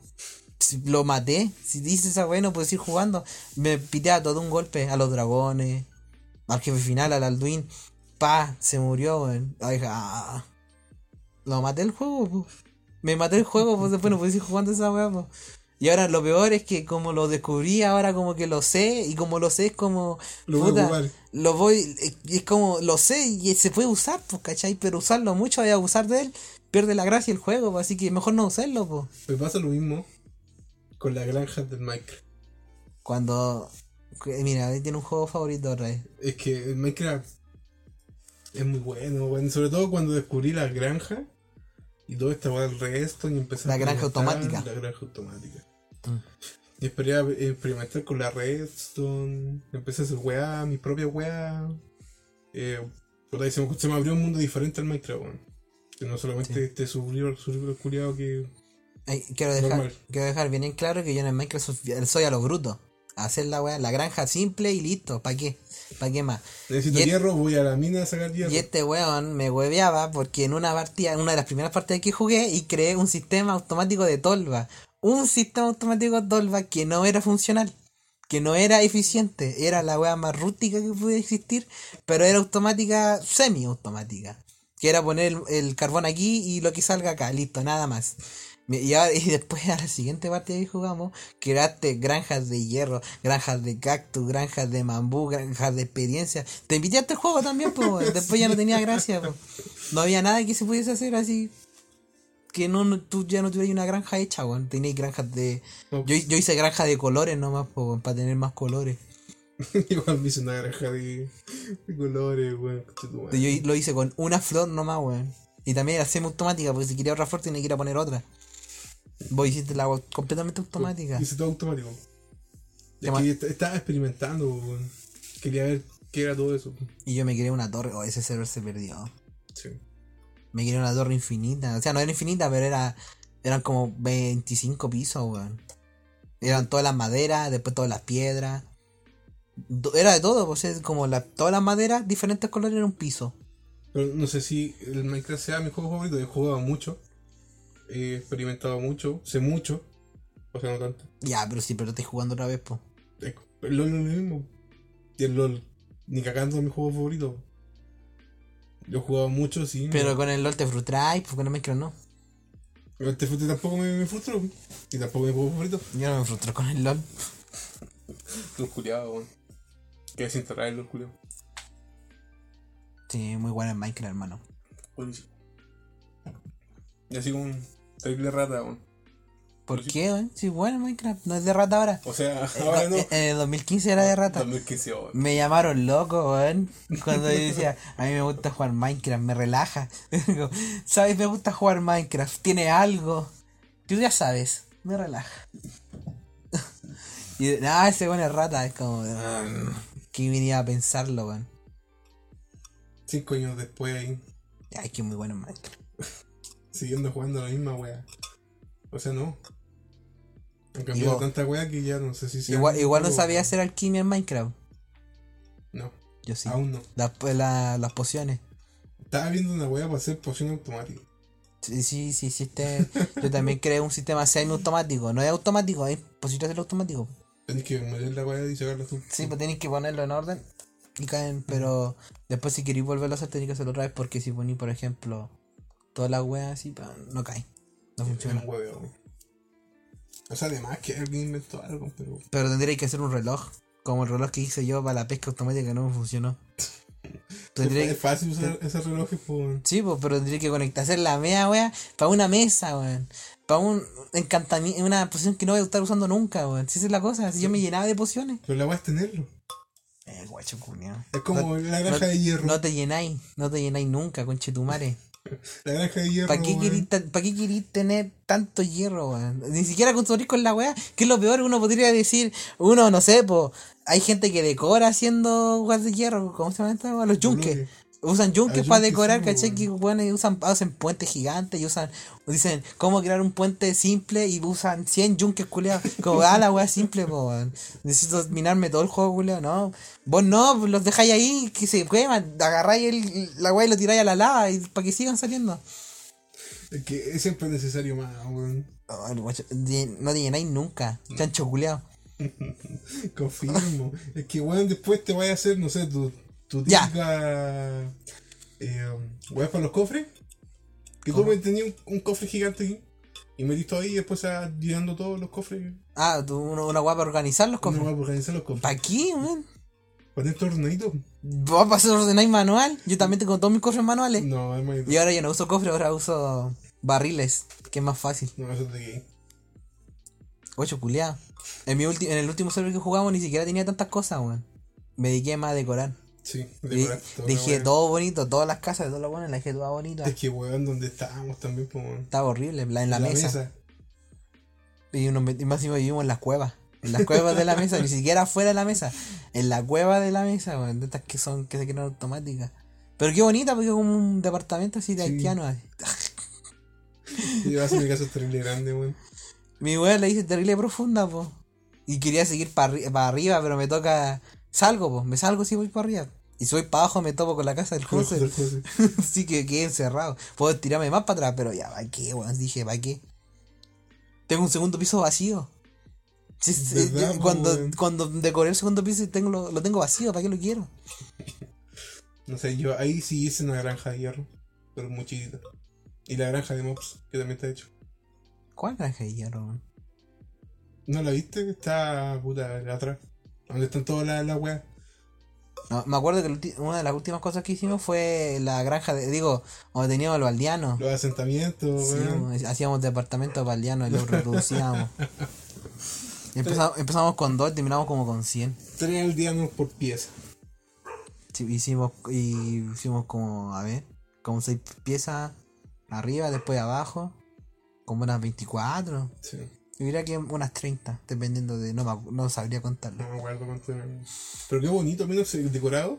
Lo maté. Si dices esa wea no puedes ir jugando. Me pité a todo un golpe. A los dragones. Al jefe final, al Alduin. Pa, se murió, weón. Ay, ah. Lo maté el juego, po. Me maté el juego, pues después no pude ir jugando esa weá, po. Y ahora lo peor es que como lo descubrí, ahora como que lo sé, y como lo sé es como... Lo voy a lo voy, es- como, lo sé y se puede usar, pues, ¿cachai? Pero usarlo mucho y abusar de él, pierde la gracia el juego, así que mejor no usarlo, pues. Me pasa lo mismo con la granja del Minecraft. Cuando... Mira, ahí tiene un juego favorito otra vez. Es que el Minecraft es muy bueno, weón. Sobre todo cuando descubrí la granja y todo esta weá del resto y empecé La a granja experimentar automática. La granja automática. Mm. Y esperé a experimentar con la redstone. Empecé a hacer weá, mi propia weá. Eh, puta, y se, me, se me abrió un mundo diferente al Minecraft, weón. Que no solamente Sí. este subir subir culiado que. Ay, quiero, dejar, quiero dejar bien en claro que yo en el Minecraft soy, a lo bruto. Hacer la weá, la granja simple y listo. ¿Para qué? ¿Para qué más? Necesito hierro, voy a la mina a sacar hierro. Y este weón me hueveaba porque en una partida, en una de las primeras partidas que jugué, y creé un sistema automático de tolva. Un sistema automático de tolva que no era funcional, que no era eficiente, era la weá más rústica que puede existir, pero era automática, semi-automática. Que era poner el, el carbón aquí y lo que salga acá, listo, nada más. Y, después a la siguiente partida que jugamos, creaste granjas de hierro, granjas de cactus, granjas de bambú, granjas de experiencia. Te invité a este juego también, pues. Después ya no tenía gracia. No había nada que se pudiese hacer así. Que no, no- tú ya no tuvieras una granja hecha, weón. Tenías granjas de. Yo, yo hice granja de colores nomás, pues, para tener más colores. Igual me hice una granja de, de colores, weón. Yo lo hice con una flor nomás, weón. Y también era semi-automática, porque si quería otra flor tenía que ir a poner otra. Vos hiciste la weá completamente automática. Hice todo automático. Es que est- estaba experimentando. Quería ver qué era todo eso. Y yo me quería una torre. Oh, ese server se perdió. Sí. Me quería una torre infinita. O sea, no era infinita, pero era eran como 25 pisos, weón. Eran todas las maderas, después todas las piedras. Era de todo, pues es como la, todas las maderas, diferentes colores, era un piso. Pero no sé si el Minecraft sea mi juego favorito. He jugado mucho. He experimentado mucho. Sé mucho. O sea, no tanto. Ya, pero sí, pero estoy jugando otra vez, pues. Es- El LOL no es lo mismo. Y el LOL, ni cagando es mi juego favorito. Yo he jugado mucho, sí. Pero no. con el LOL te frustráis, pues con el Minecraft no. Pero este fute tampoco me, me frustró. Y tampoco es mi juego favorito. Yo no me frustro con el LOL. LOL culiado, weón. Que desinstalar el LOL culiado. Sí, muy bueno en Minecraft, hermano. Buenísimo. Y así como un terrible rata, weón. ¿Por qué, weón? Sí, bueno, Minecraft no es de rata ahora. O sea, Eh, ahora no, no. En el 2015 era de rata. 2015, oh. Me llamaron loco, weón. Cuando yo decía, a mí me gusta jugar Minecraft, me relaja. Digo, ¿Sabes? Me gusta jugar Minecraft, tiene algo. Tú ya sabes, me relaja. Y nada, ese weón es rata, es como. "Mm, ¿Qué venía a pensarlo, weón? Cinco años después ahí, Ay, que muy bueno en Minecraft. Siguiendo jugando la misma wea. O sea, no. Han cambiado tanta wea que ya no sé si Igual, igual no sabía hacer alquimia en Minecraft. No, Yo sí. aún no. Las, la- las pociones. Estaba viendo una wea para hacer poción automática. Sí, sí, sí, existe. Yo también creé un sistema semi-automático. No es automático, es posible hacerlo automático. Tenés que meter la wea y sacarla tú. Sí, pues tenéis que ponerlo en orden y caen, pero después si queréis volverlo a hacer tenéis que hacerlo otra vez porque si ponéis, por ejemplo, todas las weas así, pa, no caen. No Es funciona. un. O sea, además que alguien inventó algo, pero. Pero tendréis que hacer un reloj, como el reloj que hice yo para la pesca automática que no me funcionó. Es fácil usar ese reloj por. Sí, pues, pero tendría que conectar, hacer la mea, wea, para una mesa, weón. Para un encantamiento, una poción que no voy a estar usando nunca, weón. Si esa es la cosa, si yo me llenaba de pociones. Pero la wea es tenerlo. Eh, guacho, culiao. Es como la granja no- de hierro. No te llenáis, no te llenáis nunca, conchetumare. La granja de hierro. ¿Para qué, querís pa' tener tanto hierro, weón? Ni siquiera construir con la weá. Que es lo peor, uno podría decir, uno, no sé, pues, hay gente que decora haciendo weas de hierro, ¿cómo se llama esta? Los yunques. Usan yunques para decorar, sí, ¿cachai? Que bueno, y usan, hacen puentes gigantes y usan, dicen, ¿cómo crear un puente simple? Y usan 100 yunques culeados. Como, ah, la weá simple, po, weón. Necesito minarme todo el juego, culeado, no. Vos no, los dejáis ahí, que se queman, agarráis el, la weá y lo tiráis a la lava y para que sigan saliendo. Es que es siempre necesario más, weón. Oh, no te llenáis nunca, chancho culeado. Confirmo. es que, weón, después te vaya a hacer, no sé, tu, tu típica. Eh, weón, para los cofres. Que tú ¿Cómo? me tenías un, un cofre gigante aquí. Y metís todo ahí y después va llenando todos los cofres. Ah, tú, una, una weá para organizar los ¿Cómo cofres. va a organizar los cofres? ¿Para qué, weón? ¿Para tener todo ordenadito? ¿Vos vas a ordenar manual? Yo también tengo todos mis cofres manuales. No, es más. Y ahora ya no uso cofre, ahora uso barriles, que es más fácil. No, eso gay. Ocho culiado. En, mi en el último server que jugamos ni siquiera tenía tantas cosas, weón. Me dediqué más a decorar. Sí, Y decorar todo, dejé weón. todo bonito, todas las casas de todos los buenos, las dejé todas bonitas. Es que, weón, donde estábamos también, pues, weón. Estaba horrible, la- en la, mesa. Y, met- y más encima vivimos en las cuevas. En las cuevas de la mesa, ni siquiera fuera de la mesa. En la cueva de la mesa, weón. De estas que son, que se crean automáticas. Pero qué bonita, porque es como un departamento así de Sí. haitiano. así. Y vas a mi casa terrible grande, weón. Mi weá la hice terrible profunda, po. Y quería seguir para arriba, pero me toca. Salgo, po. Me salgo si voy para arriba. Y si voy para abajo me topo con la casa del José. Así que quedé encerrado. Puedo tirarme más para atrás, pero ya, ¿para qué, weón? Dije, ¿para qué? Tengo un segundo piso vacío. Sí, sí, ¿Verdad, yo po, cuando, cuando decoré el segundo piso y tengo, lo, lo tengo vacío, ¿para qué lo quiero? No sé, yo ahí sí hice una granja de hierro, pero muy chiquita. Y la granja de mobs, que también está hecho. ¿Cuál granja de hierro, weón? ¿No la viste? Está puta atrás. Donde están todas las la weas. No, me acuerdo que una de las últimas cosas que hicimos fue la granja de. Digo, donde teníamos los aldeanos. Los asentamientos, Sí, hacíamos departamentos baldeanos y los reproducíamos. Empezamos, empezamos con dos y terminamos como con 100. Tres aldeanos por pieza. Sí, hicimos, y hicimos como, a ver, como seis piezas arriba, después abajo, como unas 24. Sí. Yo diría que unas 30, dependiendo de. No, no sabría contarlo. No me acuerdo cuánto eran. Pero qué bonito, menos el decorado.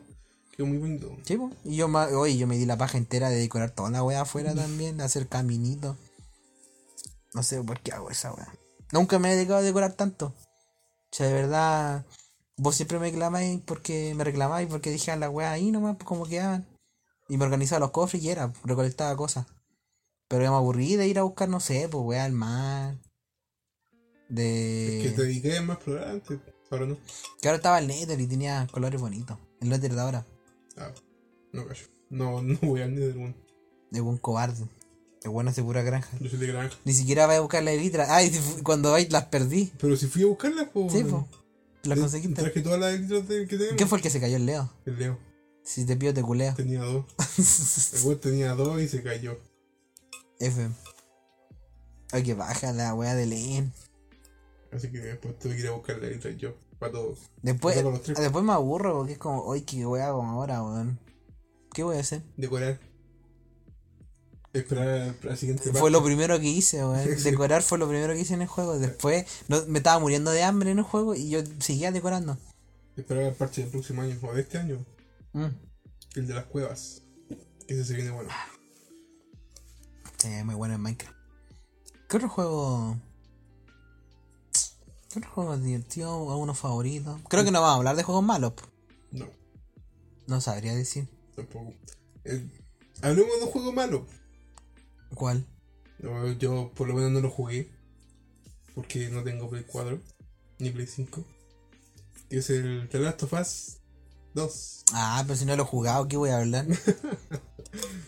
Quedó muy bonito. Sí, po. y yo, oye, yo me di la paja entera de decorar toda la wea afuera también, de hacer caminitos. No sé por qué hago esa wea. Nunca me he dedicado a decorar tanto. O sea, de verdad, vos siempre me reclamáis porque me reclamáis porque dije a la wea ahí nomás, pues como quedaban. Y me organizaba los cofres y era, recolectaba cosas. Pero ya me aburrí de ir a buscar, no sé, pues wea al mar. De. Es que te dediqué más explorar antes. Ahora no. Que ahora estaba el Nether y tenía colores bonitos. El Nether de ahora. Ah, no callo. No, no voy al Nether, weón. De buen cobarde. De buena segura granja. Yo soy de granja. Ni siquiera voy a buscar la elitra. Ay, cuando vais las perdí. Pero si fui a buscarlas, pues. Sí, po. Las conseguiste. Traje todas las letras de- que tenemos. ¿Quién fue el que se cayó el Leo? El Leo. Si te pido te culeo. Tenía dos. El weón tenía dos y se cayó. F. Ay, que baja la weá de Len. Así que después tuve que ir a buscar la letra yo. Para todos. Después, después me aburro porque es como, ay, qué weá hago ahora, weón. ¿Qué voy a hacer? Decorar. Esperar a la siguiente Fue parte. lo primero que hice, weón. Decorar fue lo primero que hice en el juego. Después no, me estaba muriendo de hambre en el juego y yo seguía decorando. Esperar el parche del próximo año. O de este año. Mm. El de las cuevas. Ese se viene bueno. Sí, muy bueno en Minecraft. ¿Qué otro juego? ¿Qué otro juego divertido? ¿Alguno favorito? Creo que no vamos a hablar de juegos malos. No, No sabría decir. tampoco. Eh, hablemos de un juego malo. ¿Cuál? No, yo por lo menos no lo jugué. Porque no tengo Play 4. Ni Play 5. Que es el The Last of Us 2. Ah, pero si no lo he jugado, ¿qué voy a hablar?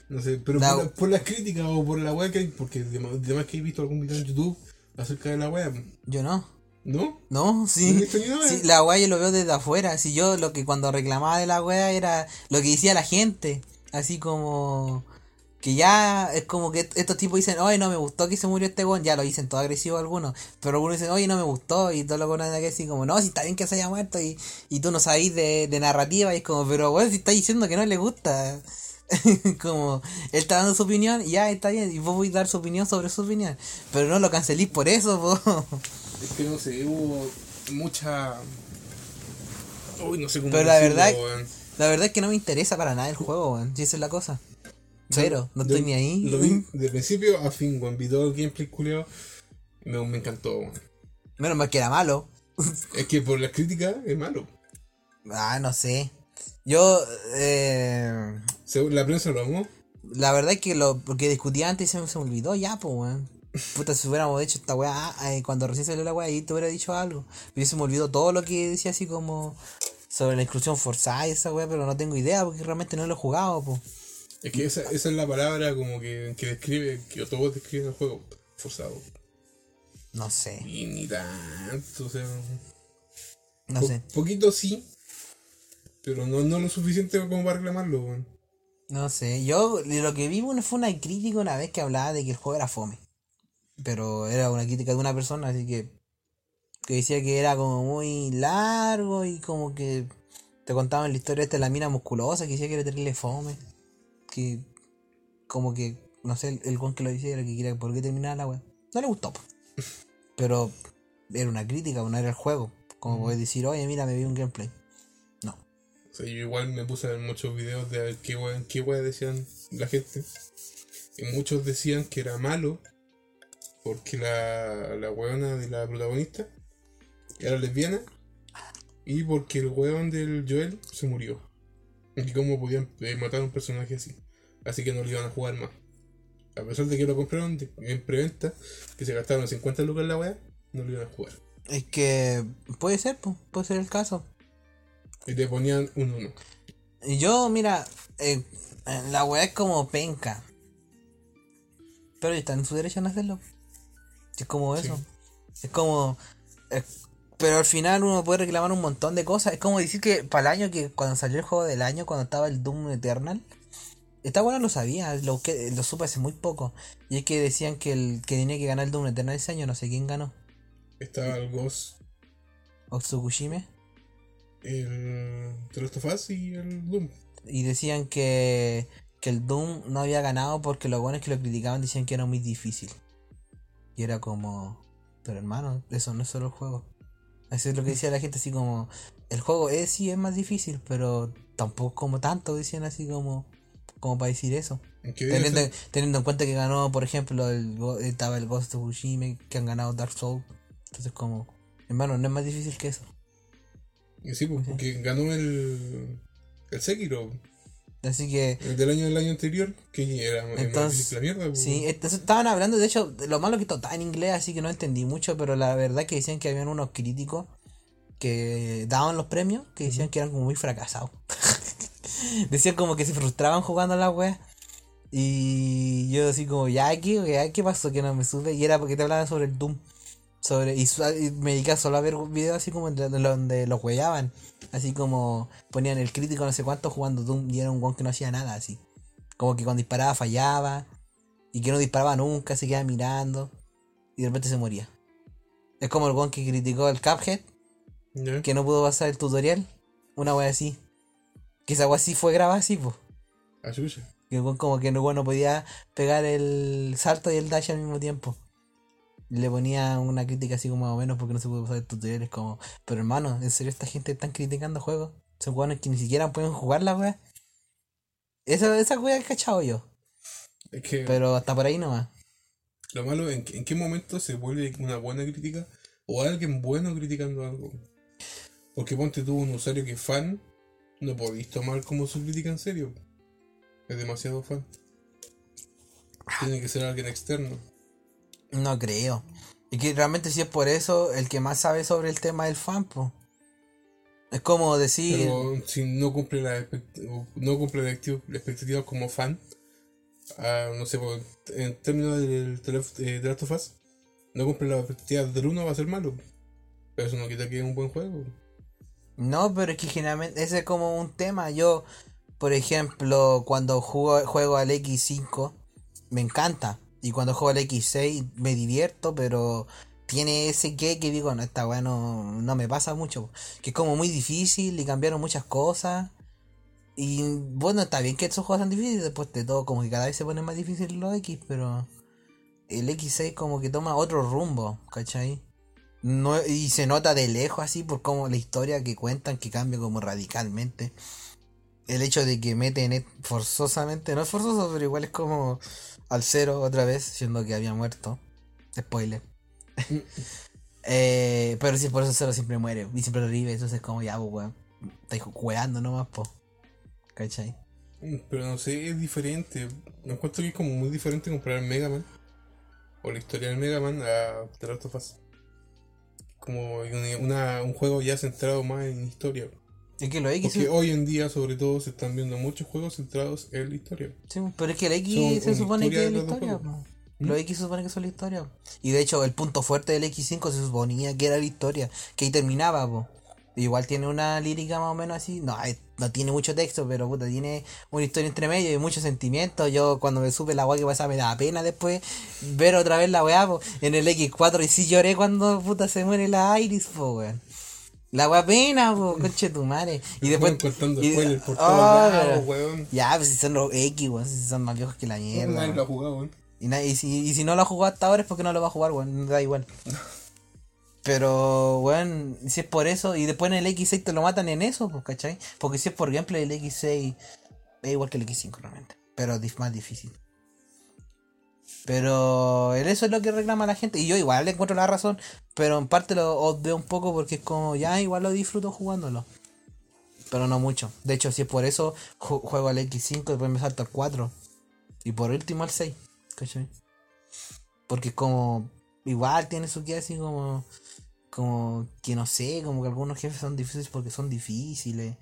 No sé, pero La- por, la- por las críticas o por la web que hay. Porque además que he visto algún video en YouTube acerca de la web. Yo no. ¿No? No, ¿No sí. Sí, la weá yo lo veo desde afuera. Si yo lo que cuando reclamaba de la weá era lo que decía la gente. Así como que ya es como que estos tipos dicen, oye, no me gustó que se murió este weón. Ya lo dicen todo agresivo algunos. Pero algunos dicen, oye, no me gustó. Y todo lo que de que así como, no, si está bien que se haya muerto. Y, y tú no sabéis de, de narrativa. Y es como, pero weón, si está diciendo que no le gusta. como, él está dando su opinión. Y ya está bien. Y vos voy a dar su opinión sobre su opinión. Pero no lo cancelís por eso, po. Es que no sé, hubo mucha. Uy, no sé cómo Pero la decirlo, verdad- weón. La verdad es que no me interesa para nada el juego, weón. Si esa es la cosa. Cero, no estoy ni ahí. Lo vi de principio a fin, weón. Vi todo el gameplay culiao. Me, me encantó, weón. Menos mal que era malo. Es que por las críticas es malo. Ah, no sé. Yo, eh, Según la prensa lo amó. la verdad es que lo, lo que discutía antes se me, se me olvidó ya, pues, weón. Puta, si hubiéramos hecho esta weá, eh, cuando recién salió la weá, ahí te hubiera dicho algo. Pero se me olvidó todo lo que decía así como sobre la inclusión forzada y esa weá, pero no tengo idea porque realmente no lo he jugado, pues. Es que esa, esa es la palabra como que, que describe, que todos describen el juego. Forzado. No sé, Y ni tanto, o sea. no po- sé. Poquito sí. Pero no, no lo suficiente como para reclamarlo, weón. No sé, yo lo que vi bueno, fue una crítica una vez que hablaba de que el juego era fome. Pero era una crítica de una persona, así que. Que decía que era como muy largo y como que. Te contaban la historia esta de la mina musculosa, que decía que era terrible fome. Que. Como que. No sé, el, weón que lo decía era que quería por qué terminara la wea. No le gustó. Pero. Era una crítica, no era el juego. Como puedes decir, oye, mira, me vi un gameplay. No. O sea, yo igual me puse a ver muchos videos de a ver qué weón, qué weón decían la gente. Y muchos decían que era malo porque la, la weona de la protagonista era lesbiana y porque el weón del Joel se murió. Y cómo podían eh, matar a un personaje así. Así que no lo iban a jugar más. A pesar de que lo compraron de- en preventa, que se gastaron 50 lucas en la weá, no lo iban a jugar. Es que. Puede ser, puede ser el caso. Y te ponían un 1. Y Yo, mira, eh, la weá es como penca. Pero está en su derecho en hacerlo. Es como Sí. eso. Es como. eh, pero al final uno puede reclamar un montón de cosas. Es como decir que para el año que cuando salió el juego del año, cuando estaba el Doom Eternal. Esta bueno lo sabía, lo, busqué- lo supe hace muy poco. Y es que decían que el que tenía que ganar el Doom Eternal ese año, no sé quién ganó. Estaba el Ghost O Tsukushima. el Us y el Doom. Y decían que, que el Doom no había ganado porque los buenos que lo criticaban decían que era muy difícil. Y era como, pero hermano, eso no es solo el juego. Eso es lo que decía la gente, así como, el juego es sí es más difícil, pero tampoco como tanto, decían así como, como para decir eso. Teniendo, teniendo en cuenta que ganó, por ejemplo, el, estaba el Ghost of Tsushima, que han ganado Dark Souls. Entonces como, hermano, no es más difícil que eso. y sí, pues, porque ganó el, el Sekiro, Así que el del año del año anterior, que era Entonces, la mierda. pues. Sí, est- estaban hablando, de hecho, de lo malo que estaba en inglés, así que no entendí mucho, pero la verdad que decían que habían unos críticos que daban los premios, que decían que eran como muy fracasados. decían como que se frustraban jugando a la wea. Y yo así como, ya, ¿qué, ya, ¿qué pasó? Que no me sube. Y era porque te hablaban sobre el Doom. Sobre, y, me dediqué solo a ver videos así como de- de donde los huellaban. Así como ponían el crítico no sé cuánto jugando Doom y era un guan que no hacía nada así. Como que cuando disparaba fallaba. Y que no disparaba nunca, se quedaba mirando. y de repente se moría. Es como el weón que criticó el Cuphead, que no pudo pasar el tutorial. Una wea así. Que esa wea así fue grabada así, pues. Chucha. Que el como que no, no podía pegar el salto y el dash al mismo tiempo. Le ponía una crítica así como más o menos porque no se puede pasar el tutorial. Es como, pero hermano, ¿en serio esta gente están criticando juegos? Son juegos que ni siquiera pueden jugar la wea. Esa, esa wea he cachado yo. Es que Pero hasta por ahí nomás. lo malo, ¿en, qué- ¿en qué momento se vuelve una buena crítica? O alguien bueno criticando algo. Porque ponte tú un usuario que es fan, no podéis tomar como su crítica en serio. Es demasiado fan. Tiene que ser alguien externo. No creo. Y que realmente si es por eso, el que más sabe sobre el tema es el fan, po. Es como decir... Pero si no cumple la no cumple la expectativa- la expectativa como fan, ah, no sé, en términos del eh, de Last of Us, no cumple la expectativa del uno va a ser malo. Pero eso no quita que es un buen juego. No, pero es que generalmente ese es como un tema. Yo, por ejemplo, cuando juego, juego al X5, me encanta. Y cuando juego al X6 me divierto, pero tiene ese que que digo, no, esta weá no, me pasa mucho. Que es como muy difícil y cambiaron muchas cosas. Y bueno, está bien que estos juegos sean difíciles, después de todo, como que cada vez se ponen más difíciles los X, pero el X6 como que toma otro rumbo, ¿cachai? No, y se nota de lejos así por como la historia que cuentan que cambia como radicalmente. El hecho de que meten et- forzosamente, no es forzoso, pero igual es como al cero otra vez, siendo que había muerto. Spoiler. Eh, pero si es por eso cero siempre muere y siempre revive, entonces es como ya, pues weón. Estáis juegando nomás, po. ¿Cachai? Mm, Pero no sé, es diferente. Me encuentro que es como muy diferente comparar Mega Man o la historia del Mega Man a The Last of Us. Como una- un juego ya centrado más en historia. Es que los X, Porque hoy en día, sobre todo, se están viendo muchos juegos centrados en la historia. sí, pero es que el X se supone que es la historia, po. Los X se supone que son la historia. Y de hecho, el punto fuerte del X5 se suponía que era la historia, que ahí terminaba, po. Igual tiene una lírica más o menos así. No, no tiene mucho texto, pero puta, tiene una historia entre medio y muchos sentimientos. Yo cuando me supe la weá que pasaba me daba pena después ver otra vez la weá, po. En el X4 y sí lloré cuando puta se muere la Iris, po, weón. La weá pena, po, conche tu madre. Y después. Y- spoilers por Ah, todos lados, weón. Ya, pues si son los X, weón, si son más viejos que la mierda. Nadie lo ha jugado, weón. Y, y, si, y si no lo ha jugado hasta ahora es porque no lo va a jugar, weón. Da igual. Pero, weón, si es por eso, y después en el X6 te lo matan en eso, pues, ¿cachai? Porque si es por gameplay, el X6 es igual que el X5 realmente. Pero más difícil. Pero eso es lo que reclama la gente. Y yo igual le encuentro la razón. Pero en parte lo odeo un poco porque es como, ya, igual lo disfruto jugándolo. Pero no mucho. De hecho, si es por eso, ju- juego al X5, después me salto al 4. Y por último al 6. ¿Cachai? Porque como. Igual tiene su que así como. Como que no sé, como que algunos jefes son difíciles porque son difíciles.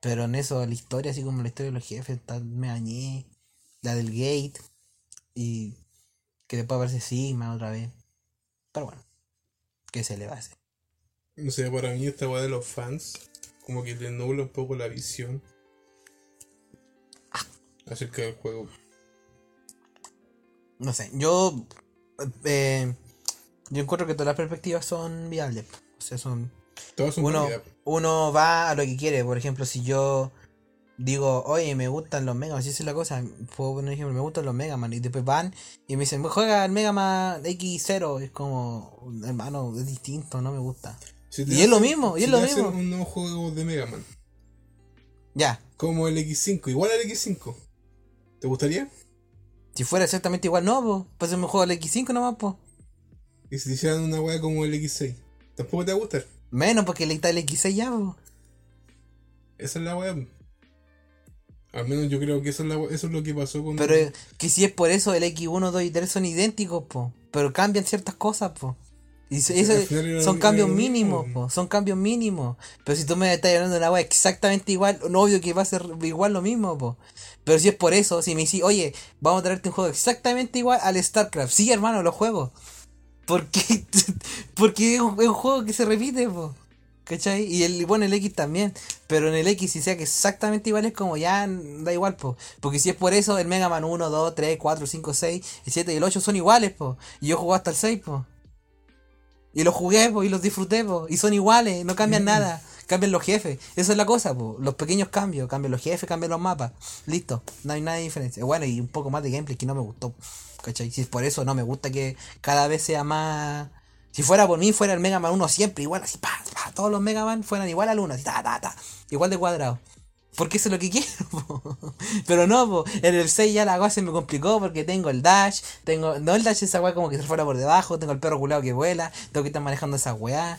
Pero en eso, la historia, así como la historia de los jefes, tal, me dañé. La del gate. Y que después aparece Sigma otra vez. Pero bueno, ¿qué se le va a hacer? No sé, para mí esta weá de los fans, como que le nubla un poco la visión acerca del juego. No sé, yo. eh, yo encuentro que todas las perspectivas son viables. O sea, son. Todas son uno, uno va a lo que quiere. Por ejemplo, si yo digo, oye, me gustan los Mega Man, si es la cosa, puedo poner ejemplo, me gustan los Mega Man, y después van y me dicen, juega el Mega Man X0, es como, hermano, es distinto, no me gusta. Si y es lo mismo, y si es lo te mismo. un nuevo juego de Mega Man, Ya, como el X5, igual al X5, ¿te gustaría? si fuera exactamente igual, no, pues, pues me juego el X5 nomás, pues. Y si te hicieran una weá como el X6, tampoco te va a gustar. Menos porque le está el X6 ya, pues. Esa es la weá. Al menos yo creo que eso es, la eso es lo que pasó con. Pero que si es por eso el X1, 2 y 3 son idénticos, po. Pero cambian ciertas cosas, po. Y eso- era son cambios mínimos, po. Son cambios mínimos. Pero si tú me estás hablando de una weá exactamente igual, no obvio que va a ser igual lo mismo, po. Pero si es por eso, si me decís, oye, vamos a traerte un juego exactamente igual al StarCraft. Sí, hermano, lo juego. Porque, porque es un, es un juego que se repite, po. ¿Cachai? Y el, bueno, el X también. Pero en el X, si sea que exactamente igual, es como ya da igual, po. Porque si es por eso, el Mega Man 1, 2, 3, 4, 5, 6, el 7 y el 8 son iguales, po. Y yo juego hasta el 6, po. Y los jugué, po, y los disfruté, po, y son iguales, no cambian nada. Cambian los jefes. Esa es la cosa, po. Los pequeños cambios. Cambian los jefes, cambian los mapas. Listo. No hay nada de diferencia. Bueno, y un poco más de gameplay que no me gustó. ¿Cachai? Si es por eso no me gusta que cada vez sea más. Si fuera por mí, fuera el Mega Man 1 siempre igual, así, pa, pa, todos los Mega Man fueran igual al 1, así, ta, ta, ta, igual de cuadrado. Porque eso es lo que quiero, po. Pero no, po. en el 6 ya la cosa se me complicó porque tengo el dash, tengo, no el dash esa weá como que se fuera por debajo, tengo el perro culado que vuela, tengo que estar manejando esa weá.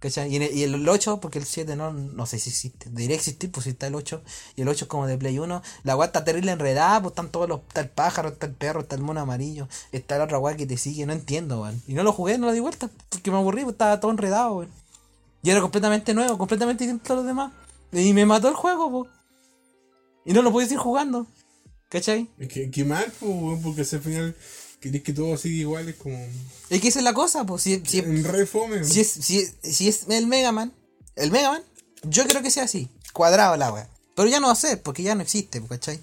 ¿Cachai? Y, el, el 8, porque el 7 no, no sé si existe. Debería existir, pues si está el 8. Y el 8 es como de Play 1. La weá está terrible enredada, pues están todos los. Está el pájaro, está el perro, está el mono amarillo. Está la otra weá que te sigue, no entiendo, weón. Y no lo jugué, no lo di vuelta, porque me aburrí, pues estaba todo enredado, weón. Y era completamente nuevo, completamente distinto a los demás. Y me mató el juego, pues. Y no lo pude seguir jugando. ¿Cachai? Es que, mal, weón, porque al final querés que todo siga igual, es como. Es que esa es la cosa, pues. Si, si, re fome. si, es, si, es- si es el Mega Man, el Mega Man, yo creo que sea así, cuadrado la wea. Pero ya no va a ser, porque ya no existe, po, ¿cachai?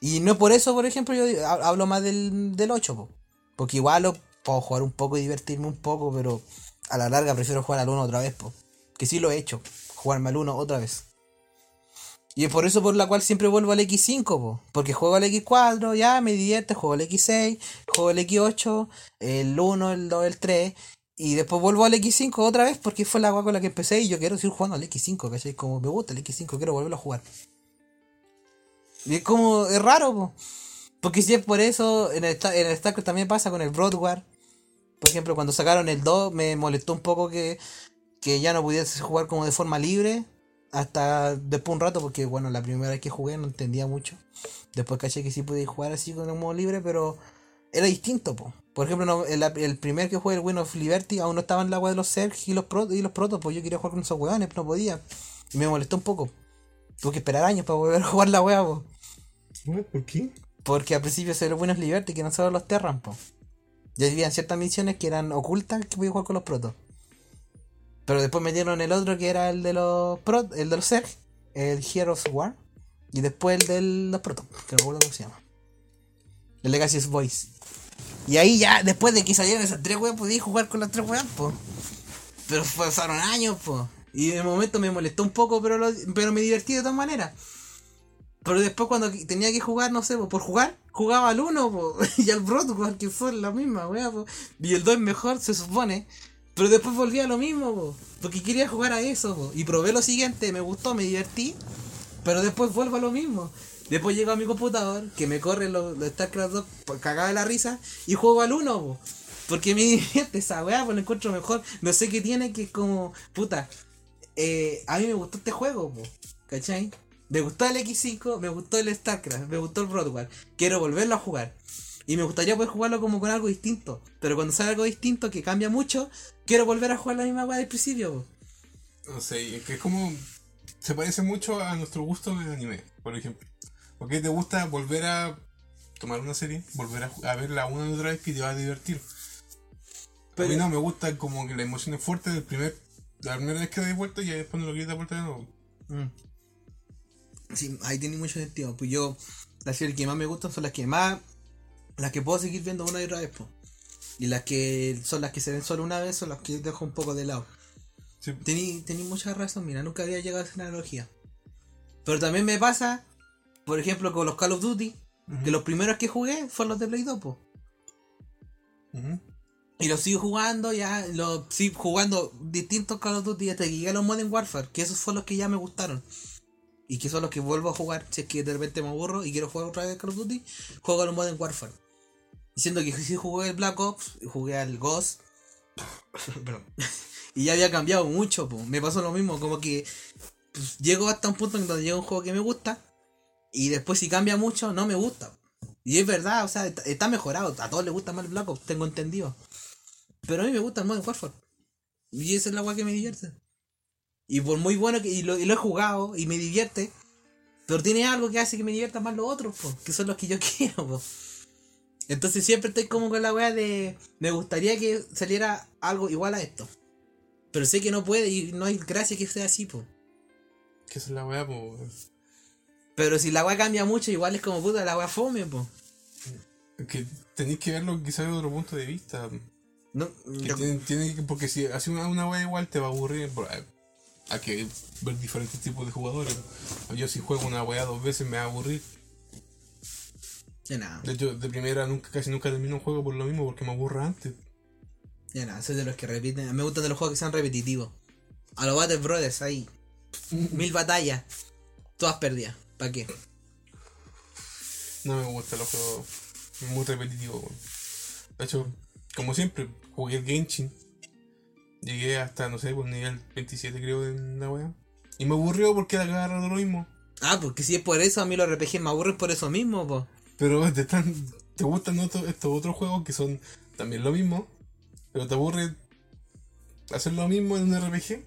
Y no por eso, por ejemplo, yo hablo más del, del 8, po. porque igual lo puedo jugar un poco y divertirme un poco, pero a la larga prefiero jugar al 1 otra vez, po. que sí lo he hecho, jugarme al 1 otra vez. Y es por eso por la cual siempre vuelvo al X5, po. porque juego al X4, ya me divierte, juego al X6, juego al X8, el 1, el 2, el 3, y después vuelvo al X5 otra vez porque fue la agua con la que empecé y yo quiero seguir jugando al X5, ¿cachai? Como me gusta el X5, quiero volverlo a jugar. Y es como, es raro, po. porque si es por eso, en el, en el también pasa con el Broadwar. Por ejemplo, cuando sacaron el 2 me molestó un poco que, que ya no pudiese jugar como de forma libre. Hasta después un rato, porque bueno, la primera vez que jugué no entendía mucho. Después caché que sí podía jugar así con el modo libre, pero era distinto, po. Por ejemplo, no, el, el primer que jugué, el Win of Liberty, aún no estaba en la agua de los Zerg y los, pro, y los protos, pues yo quería jugar con esos weones, pero no podía. Y me molestó un poco. Tuve que esperar años para volver a jugar la wea, po. ¿Por qué? Porque al principio se los buenos Liberty, que no solo los Terran, po. Ya habían ciertas misiones que eran ocultas que podía jugar con los protos. Pero después metieron el otro que era el de los prot, el de los Zerg, el Heroes War. Y después el de los protos, que no recuerdo cómo se llama. El Legacy's Voice. Y ahí ya, después de que salieron esas tres weas, podía jugar con las tres weas, po. Pero pasaron años, po. Y el momento me molestó un poco, pero, pero me divertí de todas maneras. Pero después cuando tenía que jugar, no sé, po, por jugar, jugaba al 1 y al Broadway, que fue la misma, wea, po. Y el 2 es mejor, se supone. Pero después volví a lo mismo, po, porque quería jugar a eso, po. Y probé lo siguiente, me gustó, me divertí. Pero después vuelvo a lo mismo. Después llego a mi computador, que me corre los los StarCraft 2 por cagada de la risa, y juego al 1, po. Porque me divierte esa weá, pues lo encuentro mejor. No sé qué tiene que es como, puta, eh, a mí me gustó este juego, po, ¿cachai? Me gustó el X5, me gustó el StarCraft, me gustó el Broadway. Quiero volverlo a jugar. Y me gustaría poder jugarlo como con algo distinto. Pero cuando sale algo distinto que cambia mucho, quiero volver a jugar la misma weá del principio. No sé, es que es como. Se parece mucho a nuestro gusto en el anime, por ejemplo. Porque te gusta volver a tomar una serie, volver a verla una y otra vez que te va a divertir. Pero- a mí no me gusta como que la emoción es fuerte del primer, la primera vez que doy vuelta y después no lo quieres dar vuelta de nuevo. Mm. Sí, ahí tiene mucho sentido. Pues yo, las series que más me gustan son las que más. Las que puedo seguir viendo una y otra vez, po. Y las que son las que se ven solo una vez son las que dejo un poco de lado. Sí. Tení, tení mucha razón, mira, nunca había llegado a esa analogía. Pero también me pasa, por ejemplo, con los Call of Duty, que los primeros que jugué fueron los de Play 2, po. Y los sigo jugando, ya, los sigo jugando distintos Call of Duty hasta que llegué a los Modern Warfare, que esos fueron los que ya me gustaron. Y que son los que vuelvo a jugar, si es que de repente me aburro y quiero jugar otra vez Call of Duty, juego a los Modern Warfare. Diciendo que sí jugué el Black Ops, jugué al Ghost. Perdón. y ya había cambiado mucho, po. me pasó lo mismo, como que pues, llego hasta un punto en donde llega un juego que me gusta y después si cambia mucho no me gusta. Y es verdad, o sea, está, está mejorado, a todos les gusta más el Black Ops, tengo entendido. Pero a mí me gusta el Modern Warfare. Y esa es la weá que me divierte. Y por muy bueno que y lo, y lo he jugado y me divierte, pero tiene algo que hace que me divierta más los otros, po, que son los que yo quiero, po. Entonces siempre estoy como con la weá de. Me gustaría que saliera algo igual a esto. Pero sé que no puede y no hay gracia que sea así, po. Que es la weá, pues. Pero si la weá cambia mucho, igual es como puta la weá fome, po. Que tenéis que verlo quizás de otro punto de vista. No, Que yo- tiene, tiene que- porque si hace una, una wea igual te va a aburrir. por- Hay que ver diferentes tipos de jugadores. Yo si juego una wea dos veces me va a aburrir. Ya nada, De hecho, de primera nunca, casi nunca termino un juego por lo mismo porque me aburra antes. ya nada, soy de los que repiten. Me gustan de los juegos que sean repetitivos. A los Battle Brothers, ahí. Mil batallas. Todas perdidas. ¿Para qué? No me gustan los juegos muy repetitivos. De hecho, como siempre, jugué el Genshin. Llegué hasta, no sé, por nivel 27 creo en la wea. Y me aburrió porque era rato lo mismo. Ah, porque si es por eso, a mí los RPG me aburren por eso mismo, po. Pero te, están, te gustan otros- estos otros juegos que son también lo mismo. Pero te aburre hacer lo mismo en un RPG.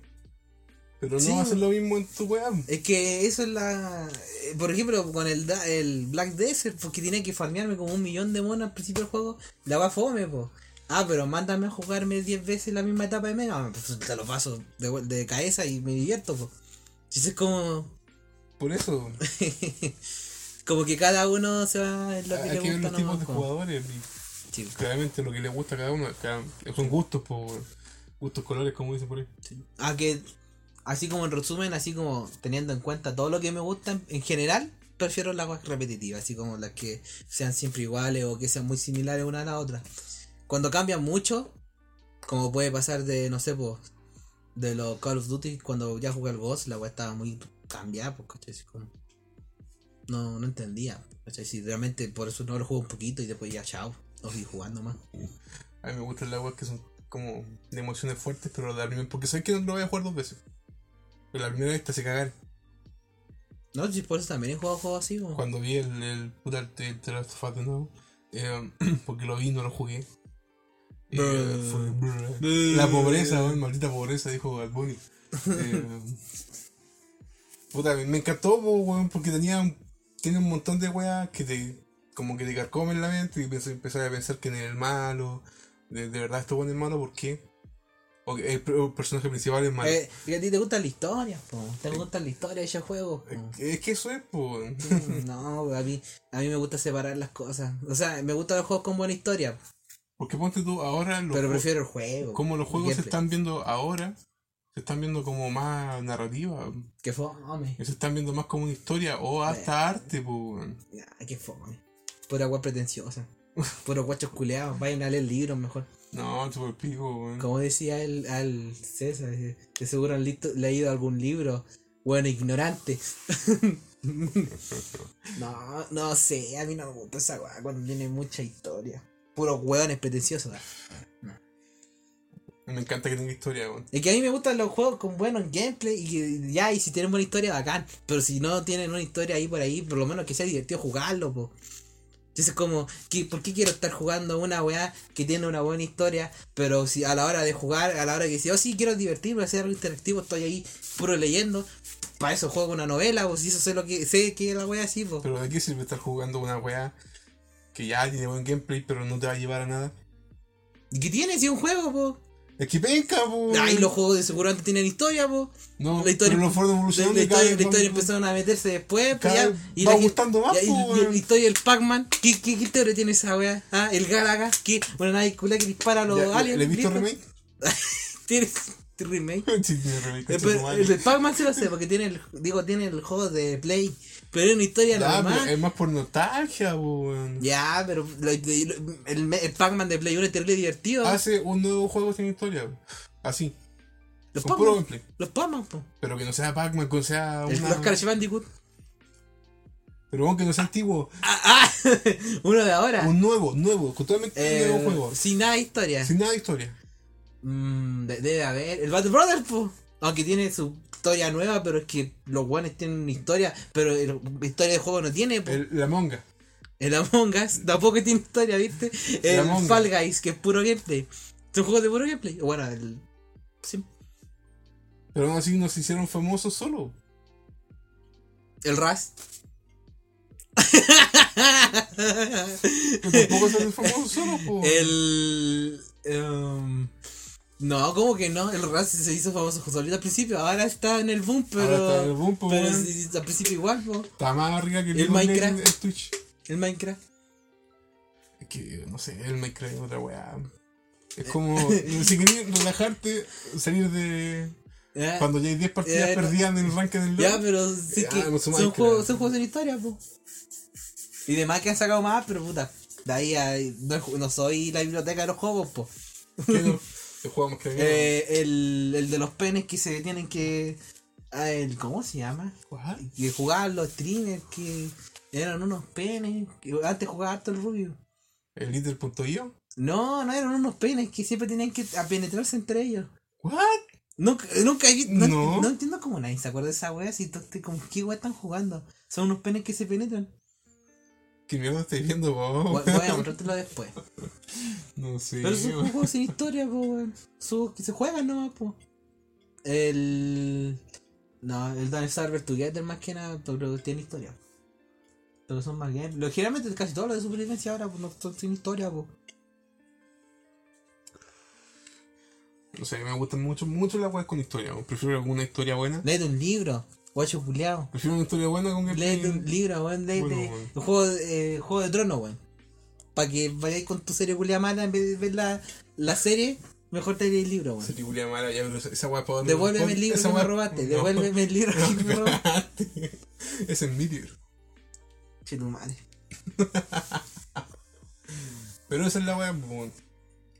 Pero no Sí. hacer lo mismo en tu wea. Es que eso es la. eh, Por ejemplo, con el, da- el Black Desert, porque tenía que farmearme como un millón de monos al principio del juego, la va fome, po. Ah, pero mándame a jugarme 10 veces la misma etapa de Mega, Man, pues te lo paso de, de cabeza y me divierto, po. Si es como. Por eso como que cada uno se va en lo que hay le que ver gusta los tipos nomás, de jugadores. Y claramente lo que le gusta a cada uno. cada- son gustos, por gustos colores, como dice por ahí. sí. Ah, que. Así como en resumen, así como teniendo en cuenta todo lo que me gusta en, en general, prefiero las cosas repetitivas, así como las que sean siempre iguales o que sean muy similares una a la otra. Cuando cambian mucho, como puede pasar de, no sé, pues, de los Call of Duty, cuando ya jugué al Ghost, la weá estaba muy cambiada, pues, como- no, no entendía, ¿cachai? Si realmente por eso no lo juego un poquito y después ya, chao, no seguí jugando más. A mí me gustan las weas que son como de emociones fuertes, pero la primera. Porque sabes que no lo voy a jugar dos veces. Pero la primera vez te hace cagar. No, si por eso también he jugado juegos así, po. Cuando vi el, el puta el, de nuevo, eh, porque lo vi y no lo jugué. Eh, Brr. fue- brr. Brr. La pobreza, maldita pobreza, dijo Bad Bunny. Eh, puta, me encantó, weón, porque tenía un, tiene un montón de weas que te como que te carcomen la mente y empezar a pensar que en el malo, de, de verdad esto bueno es malo, ¿por qué? O que el, el personaje principal es malo. Eh, y a ti te gustan las historias, po. Te gustan las historias de esos juegos. Es que eso es, po. No, a mí, a mí me gusta separar las cosas. O sea, me gustan los juegos con buena historia, Porque ponte tú ahora los pero prefiero el juego. como los juegos se están viendo ahora, se están viendo como más narrativa, Que fome. se están viendo más como una historia o hasta arte, pues. Que fome. Pura agua pretenciosa. Puro guachos culeados. Vayan a leer libros mejor. No, super pico, weón. Como decía el, al César, eh, de seguro han listo- leído algún libro. Bueno, ignorante. no, no sé, a mí no me gusta esa weá cuando tiene mucha historia. Puros hueones pretenciosos. Me encanta que tenga historia, weón. Es que a mí me gustan los juegos con buenos gameplay y que ya, y si tienen buena historia, bacán. Pero si no tienen una historia ahí por ahí, por lo menos que sea divertido jugarlo, po. Entonces como, ¿qué- ¿por qué quiero estar jugando una weá que tiene una buena historia? Pero si a la hora de jugar, a la hora que dice, oh sí, quiero divertirme, hacer algo interactivo, estoy ahí puro leyendo. Para eso juego una novela, pues si eso sé lo que sé que es la weá así, pues. Pero ¿de qué sirve estar jugando una weá que ya tiene buen gameplay, pero no te va a llevar a nada? ¿Y qué tiene si es un juego, pues? Es que penca, pues. Ahí los juegos de seguro antes tienen historia, pues. No, la historia- pero lo fueron La, evolucionando la historia, la historia empezaron a meterse después, pues, ya, y va la- gustando más, weón. la historia del Pac-Man, ¿qué, qué, qué historia tiene esa weá? Ah, el Galaga, que una nave culé que dispara a los Ya, ¿le- aliens. ¿Le he visto remake? Tiene remake. sí, tiene remake. Eh, el de Pac-Man se lo sé, porque tiene el, digo, tiene el juego de Play, pero es una historia Ya, normal. es más por nostalgia, weón. Ya, pero lo- lo- el, el Pac-Man de Play 1 es terrible divertido. Hace un nuevo juego sin historia. Así, los con puro gameplay. los Pac-Man, po. Pero que no sea Pac-Man, que sea El- una... los Crash Bandicoot. Pero bueno, que no sea antiguo. Ah, ah, uno de ahora. Un nuevo, nuevo, totalmente Eh, nuevo juego. Sin nada de historia. Sin nada de historia. Mm, de- debe haber. El Battle Brothers, po. Aunque tiene su historia nueva, pero es que los guanes tienen una historia, pero el- historia de juego no tiene, po. El, El, la monga. Among Us tampoco tiene historia, ¿viste? El. Fall Guys, que es puro gameplay. Son juegos de puro gameplay. Bueno, el. sí, Pero aún así nos hicieron famosos solo. el Rust. Tampoco se famosos solo, po. el. em, no, como que no? El Rust se hizo famoso solito al principio. Ahora está en el boom, pero. Ahora está en el boom, po, pero weón. sí, sí, al principio igual, po. Está más arriba que el, El Minecraft. En Twitch. El Minecraft. Es que, no sé, el Minecraft es otra weá. Es como, si querías relajarte, salir de... Cuando ya hay 10 partidas Eh, no. perdidas en el ranking del ya, pero sí Ya, que no son, juegos, son juegos en historia, po. Y demás que han sacado más, pero puta. De ahí a- no, no soy la biblioteca de los juegos, po. ¿Qué no? ¿Qué jugamos que Eh, el, el de los penes que se tienen que. ah, el, ¿Cómo se llama? ¿What? Que jugaban los streamers que eran unos penes. Que antes jugaba harto el rubio. ¿El líder.io? No, no eran unos penes que siempre tenían que penetrarse entre ellos. ¿What? Nunca, nunca he visto. No, No. no entiendo cómo nadie se acuerda de esa wea. Si como, ¿Qué wea están jugando? Son unos penes que se penetran. ¿Qué mierda estáis viendo, po? Voy voy a mostrártelo después. No sé. Pero son weón. juegos sin historia, po, weón. Son- que se juegan nomás, po. El. No, el Don't Starve Together más que nada, pero tiene historia. Pero son más games. Generalmente casi todos los de supervivencia ahora pues, no son sin historia, po. No sé, me gustan mucho, mucho las weas con historia. Prefiero alguna historia buena. Léete un libro, guacho culiao. Prefiero una historia buena con gameplay. Léete un libro, weón. Léete Bueno, el juego, eh, juego de trono, weón. Para que vayáis con tu serie culiao mala en vez de ver la, la serie, mejor te lees el libro, weón. Esa película mala, ya, pero esa- wea para Devuélveme el libro que me robaste, devuélveme el libro que me robaste. Es el Meteor. Che, tu madre. Pero esa es la pues, weón.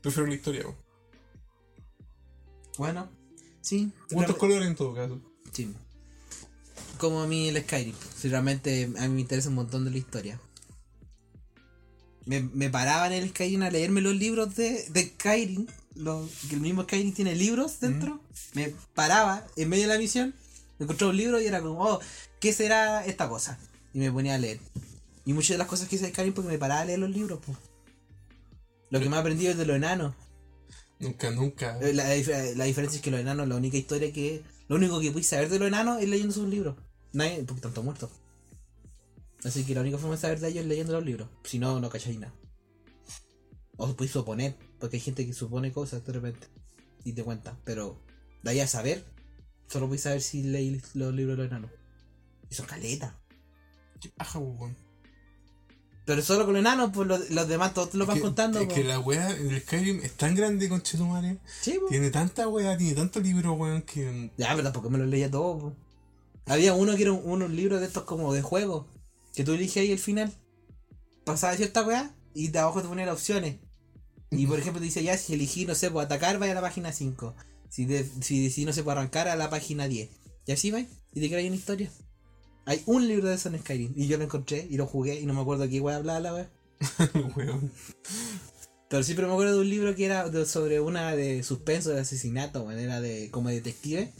Prefiero la historia, weón. Bueno, sí. Gustos colores en todo caso. sí. Como a mí el Skyrim. Si realmente a mí me interesa un montón de la historia. Me, me paraba en el Skyrim a leerme los libros de, de Skyrim. los- que el mismo Skyrim tiene libros dentro. Me paraba en medio de la misión. Encontraba un libro y era como, oh, ¿qué será esta cosa? Y me ponía a leer. Y muchas de las cosas que hice de Skyrim porque me paraba a leer los libros, pues. Lo que me he aprendido es de los enanos. Nunca, nunca. Eh, La, dif- la diferencia es que los enanos, la única historia que. Lo único que puedes saber de los enanos es leyendo sus libros. Nadie, porque están todos muertos. Así que la única forma de saber de ellos es leyendo los libros. Si no, no cacháis nada. O podéis suponer, porque hay gente que supone cosas de repente. Y te cuenta. Pero de ahí a saber, solo podéis saber si leí los libros de los enanos. Y son caletas. Qué paja, weón. Pero solo con los enanos, pues los, los demás todos lo Es van que- contando. Es que la wea en el Skyrim es tan grande, conchetumare. Sí, pues. Tiene tanta wea, tiene tanto libro, weón, que. Ya, pero tampoco me los leía todo. po. Había uno que era un, unos libros de estos como de juego. Que tú eliges ahí el final. Pasaba cierta weá. Y de abajo te ponía las opciones. Y por ejemplo te dice ya si elegí, no sé, pues atacar, vaya a la página 5. Si, de, si decidí, no sé, pues arrancar a la página 10. Y así va. Y te ahí una historia. Hay un libro de eso en Skyrim. Y yo lo encontré y lo jugué y no me acuerdo qué weá hablaba la weá. Pero siempre me acuerdo de un libro que era de- sobre una de suspenso de asesinato. Era de como detective.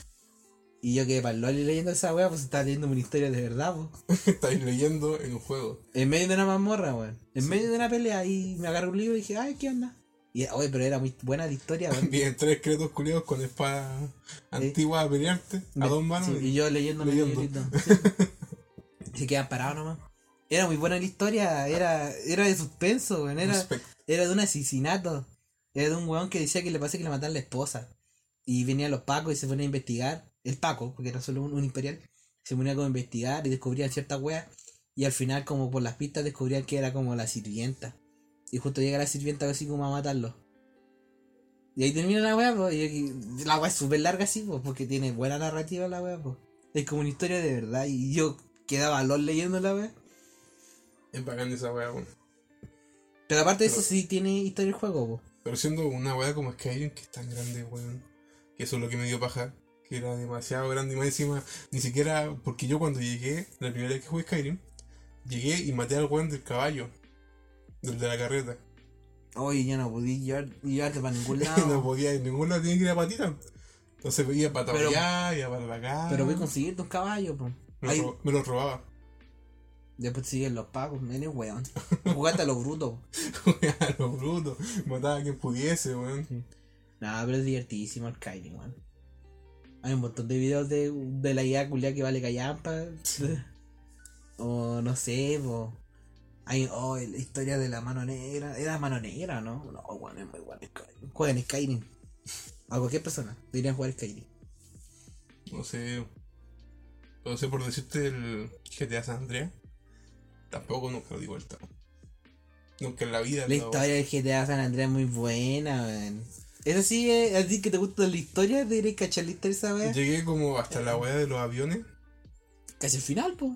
Y yo quedé para el loli leyendo esa weá, pues estaba leyendo una historia de verdad, pues. Estáis leyendo en un juego. En medio de una mazmorra, weón. En medio de una pelea y me agarré un libro y dije, ay, ¿qué onda? Y oye, pero era muy buena la historia, weón. Vienen tres cretos culiados con espada antigua a pelearte a dos manos. Sí, y yo leyendo leyendo. Sí. Se quedan parados nomás. Era muy buena la historia, era, era de suspenso, weón. Era, Respect. era de un asesinato. Era de un weón que decía que le pasé que le mataron a la esposa. Y venían los pacos y se ponían a investigar. El paco, porque era solo un, un imperial. Se ponía como a investigar y descubrían ciertas weas. Y al final, como por las pistas, descubrían que era como la sirvienta. Y justo llega la sirvienta así como a matarlo. Y ahí termina la wea, pues. Y la wea es súper larga así, pues, porque tiene buena narrativa la wea, pues. Es como una historia de verdad. Y yo quedaba LOL leyendo la wea. Es bacán esa wea, weón. Pero aparte de eso, sí tiene historia el juego, pues. Pero siendo una wea como Skyrim que es tan grande, weón. Que eso es lo que me dio paja. Que era demasiado grande y más encima, ni siquiera. Porque yo cuando llegué, la primera vez que jugué Skyrim, llegué y maté al weón del caballo. Del de la carreta. Oye, yo no podía llevar, llevarte para ningún lado. no podía ir ningún lado, tenía que ir a patita. Entonces iba para allá, iba para acá. Pero voy a conseguirte un caballo, pues. me, Ahí- ro- me lo robaba. Después siguen los pagos, eres weón. Jugaste a lo bruto. a lo bruto. Mataba a quien pudiese, weón. Nah, pero es divertidísimo el Skyrim, weón. Hay un montón de videos de, de la IA culia que vale callampa. o no sé, po. Hay oh, la historia de la mano negra. ¿Era mano negra no? No, weón, es muy bueno. Jueguen Skyrim. A cualquier persona deberían jugar Skyrim. No sé. No sé por decirte el GTA San Andreas. Tampoco nunca lo di vuelta. Nunca en la vida. La no. historia del GTA San Andreas es muy buena, weón. Eso sí, eh, a ti que te gusta la historia, deberías cachar la historia de esa weá. Llegué como hasta la weá de los aviones. Casi el final, pues.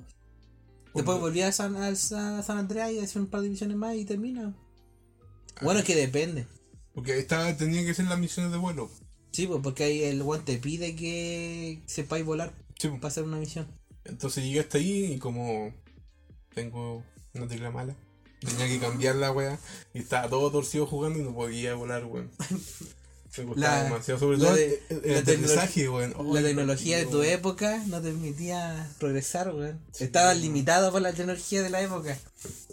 Después volví a San, a San San Andreas y un par de misiones más y termina. Bueno, es que depende. Porque estaba, tenía que ser las misiones de vuelo. Sí, pues porque ahí el weón te pide que sepáis volar Sí, pues. para hacer una misión. Entonces llegué hasta ahí y como tengo una tecla mala, tenía que cambiar la weá y estaba todo torcido jugando y no podía volar, weón. Me costaba La- demasiado, sobre todo de- el, el aterrizaje, weón. La tecnología de tu época no te permitía progresar, weón. Estabas limitado por la tecnología de la época.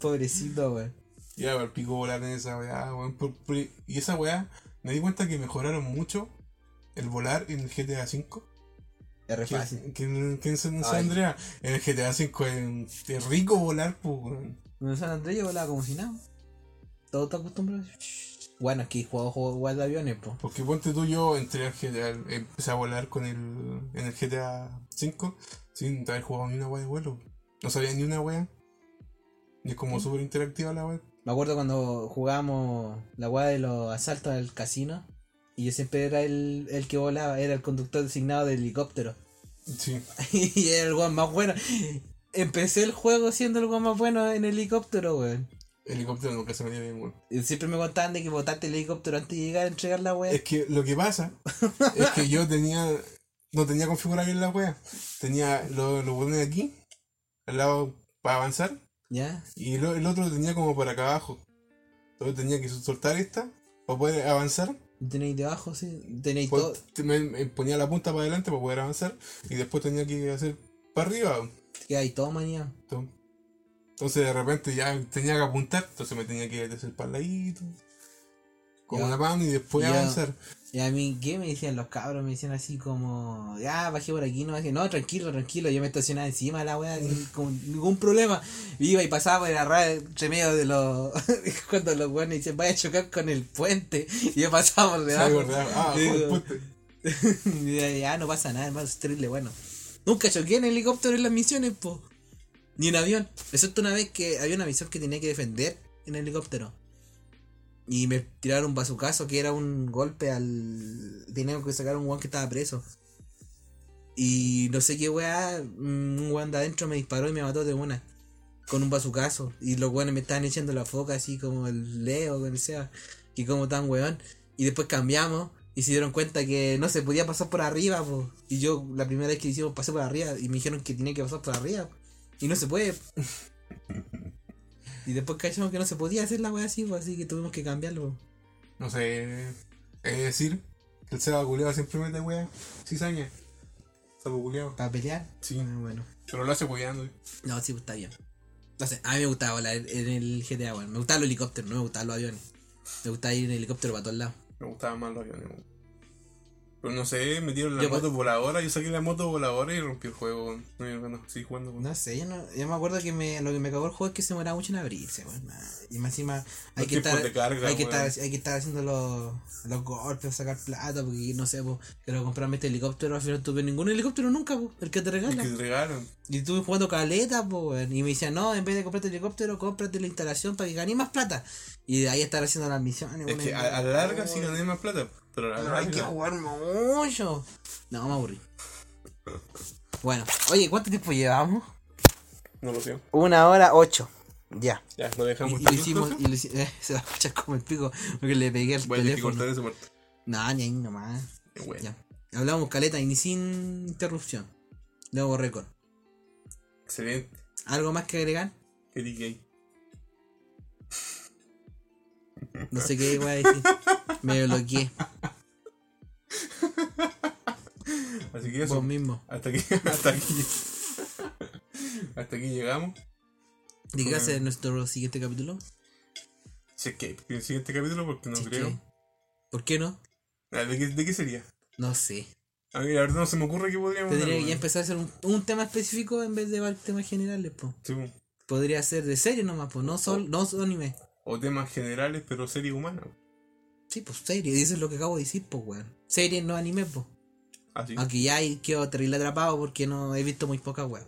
Pobrecito, weón. Ya, al pico volar en esa weá, weón. Y esa weá, me di cuenta que mejoraron mucho el volar en el GTA V. Es re Que, fácil. que que en San. Andreas, en el GTA V es, es rico volar, pues, weón. En San Andrés yo volaba como si nada. Todo está acostumbrado. Bueno, aquí juego juego igual de aviones, po. Porque ponte tú, yo entré al GTA, empecé a volar con el, en el GTA V sin haber jugado ni una weá de vuelo. No sabía ni una weá. Y es como súper interactiva la weá. Me acuerdo cuando jugábamos la weá de los asaltos al casino. Y yo siempre era el, el que volaba, era el conductor designado del helicóptero. Sí. y era el weón más bueno. Empecé el juego siendo el weón más bueno en helicóptero, weón. Helicóptero nunca se me dio bien, weón. Siempre me contaban de que botaste el helicóptero antes de llegar a entregar la weá. Es que lo que pasa es que yo tenía. No tenía configurado bien la wea. Tenía los lo botones aquí, al lado para avanzar, ¿Ya? y lo- el otro lo tenía como para acá abajo. Entonces tenía que soltar esta para poder avanzar. Tenéis debajo, sí. Tenéis Pues, todo. me ponía la punta para adelante para poder avanzar. Y después tenía que hacer para arriba. Que hay todo manía. Entonces entonces, de repente ya tenía que apuntar. Entonces me tenía que hacer para el ladito. Con una mano y después avanzar. Y a mí, ¿qué me decían los cabros? Me decían así como, ya, bajé por aquí, no, bajé. no, tranquilo, tranquilo, yo me estacionaba encima de la weá, sin con ningún problema. Iba y pasaba por la raya entre medio de los, cuando los weones dicen, vaya a chocar con el puente, y yo pasaba por Sí, debajo. Ah, el puente. y ya, ya, no pasa nada, hermano, es terrible, bueno. Nunca choqué en helicóptero en las misiones, po. Ni en avión. Excepto una vez que había una misión que tenía que defender en helicóptero. Y me tiraron un bazucazo que era un golpe al. Teníamos que sacar a un weón que estaba preso. Y no sé qué weá, mm, un weón de adentro me disparó y me mató de una. Con un bazucazo. Y los weones me estaban echando la foca así como el Leo, con el sea. Que como tan weón. Y después cambiamos. Y se dieron cuenta que no se podía pasar por arriba, po. Y yo la primera vez que hicimos pasé por arriba. Y me dijeron que tenía que pasar por arriba. Y no se puede. y después cachamos que no se podía hacer la weá así, po, así que tuvimos que cambiarlo. No sé. Es decir, que el Seba culiado siempre mete wea. Cizaña. Seba culiado. ¿Para pelear? Sí. Ah, bueno. Pero lo hace weyando. No, sí, pues, está bien. No sé, a mí me gustaba volar en el GTA, bueno. Me gustaban los helicópteros, no me gustaban los aviones. Me gustaba ir en helicóptero para todos lados. Me gustaban más los aviones. Pero no sé, metieron la Yo, moto voladora. Yo saqué la moto voladora y rompí el juego. No, no, sí jugando. No sé, yo, no, yo me acuerdo que me, lo que me cagó el juego es que se demoraba mucho en abrirse, weón. Y más encima hay que, estar, carga, hay, que estar, hay que estar haciendo los, los golpes, sacar plata, porque no sé, pues, quiero comprarme este helicóptero, al final no tuve ningún helicóptero nunca, pues, el que te El regala. que te regalan. Y estuve jugando caleta, pues. Y me decían, no, en vez de comprarte el helicóptero, cómprate la instalación para que ganes más plata. Y de ahí estar haciendo las misiones. Es que a la larga sí gané más plata. Pero Hay que jugar mucho. No, me aburrí. Bueno, oye, ¿cuánto tiempo llevamos? No lo sé. Una hora ocho. Ya. Ya, no Y, dejamos y lo hicimos, y lo hici- eh, se va a escuchar como el pico porque le pegué el Voy a tener que teléfono. cortar esa parte. No, ni ahí nomás. Qué bueno. Ya. Hablamos caleta y ni sin interrupción. Nuevo récord. Excelente. ¿Algo más que agregar? Eddie Gay. No sé qué voy a decir. Me bloqueé. Así que eso. Vos mismo. Hasta aquí. Hasta aquí. Hasta aquí llegamos. ¿De qué va a ser nuestro siguiente capítulo? Si es que el siguiente capítulo, porque no Si creo. que- ¿Por qué no? ¿De qué, ¿De qué sería? No sé. A mí la verdad no se me ocurre que podríamos Tendría que ya empezar a hacer un, un tema específico en vez de temas generales, po. Sí, weón. Podría ser de serie nomás, pues, no solo, no solo anime. O temas generales, pero serie humana. weón. Sí, pues serie, y eso es lo que acabo de decir, pues, weón. Serie, no anime, pues. Así. Aunque ya hay- quedo terrible atrapado porque no he visto muy pocas weón.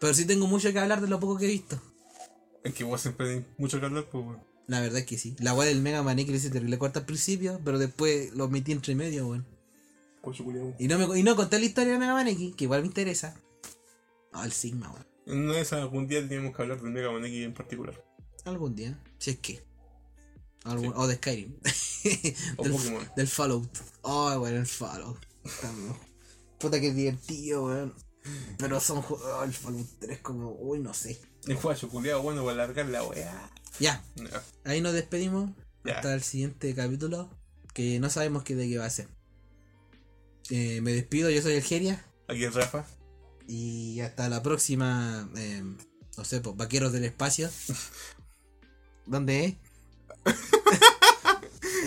Pero sí tengo mucho que hablar de lo poco que he visto. Es que vos siempre hay mucho que hablar, pues, weón. La verdad es que sí. La weá del Mega Man X le hice terrible corta al principio, pero después lo metí entre medio, weón. Y no, me, y no conté la historia de Mega Man X, que igual me interesa. Ah, el Sigma, weón. De esas, algún día tenemos que hablar del Mega Man X en particular. Algún día, si es que. Algún- O de Skyrim. O del, Pokémon. del Fallout. Oh, weón, el Fallout. Puta que divertido, weón. Pero son juegos. el Fallout 3 como. Uy, no sé. El guacho culiao, bueno, para alargar la weá. Ya, ahí nos despedimos. Ya. Hasta el siguiente capítulo. Que no sabemos qué de qué va a ser. Eh, me despido, yo soy el Geria. Aquí es Rafa. Y hasta la próxima. eh, no sé, pues, Vaqueros del Espacio. ¿Dónde es?